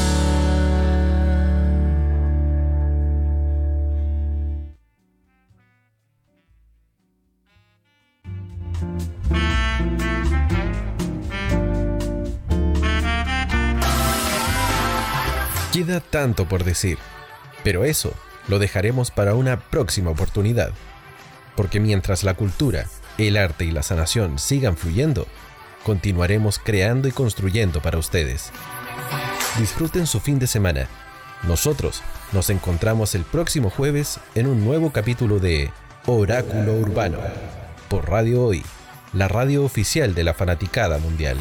Tanto por decir, pero eso lo dejaremos para una próxima oportunidad. Porque mientras la cultura, el arte y la sanación sigan fluyendo, continuaremos creando y construyendo para ustedes. Disfruten su fin de semana. Nosotros nos encontramos el próximo jueves en un nuevo capítulo de Oráculo Urbano por Radio Hoy, la radio oficial de la fanaticada mundial.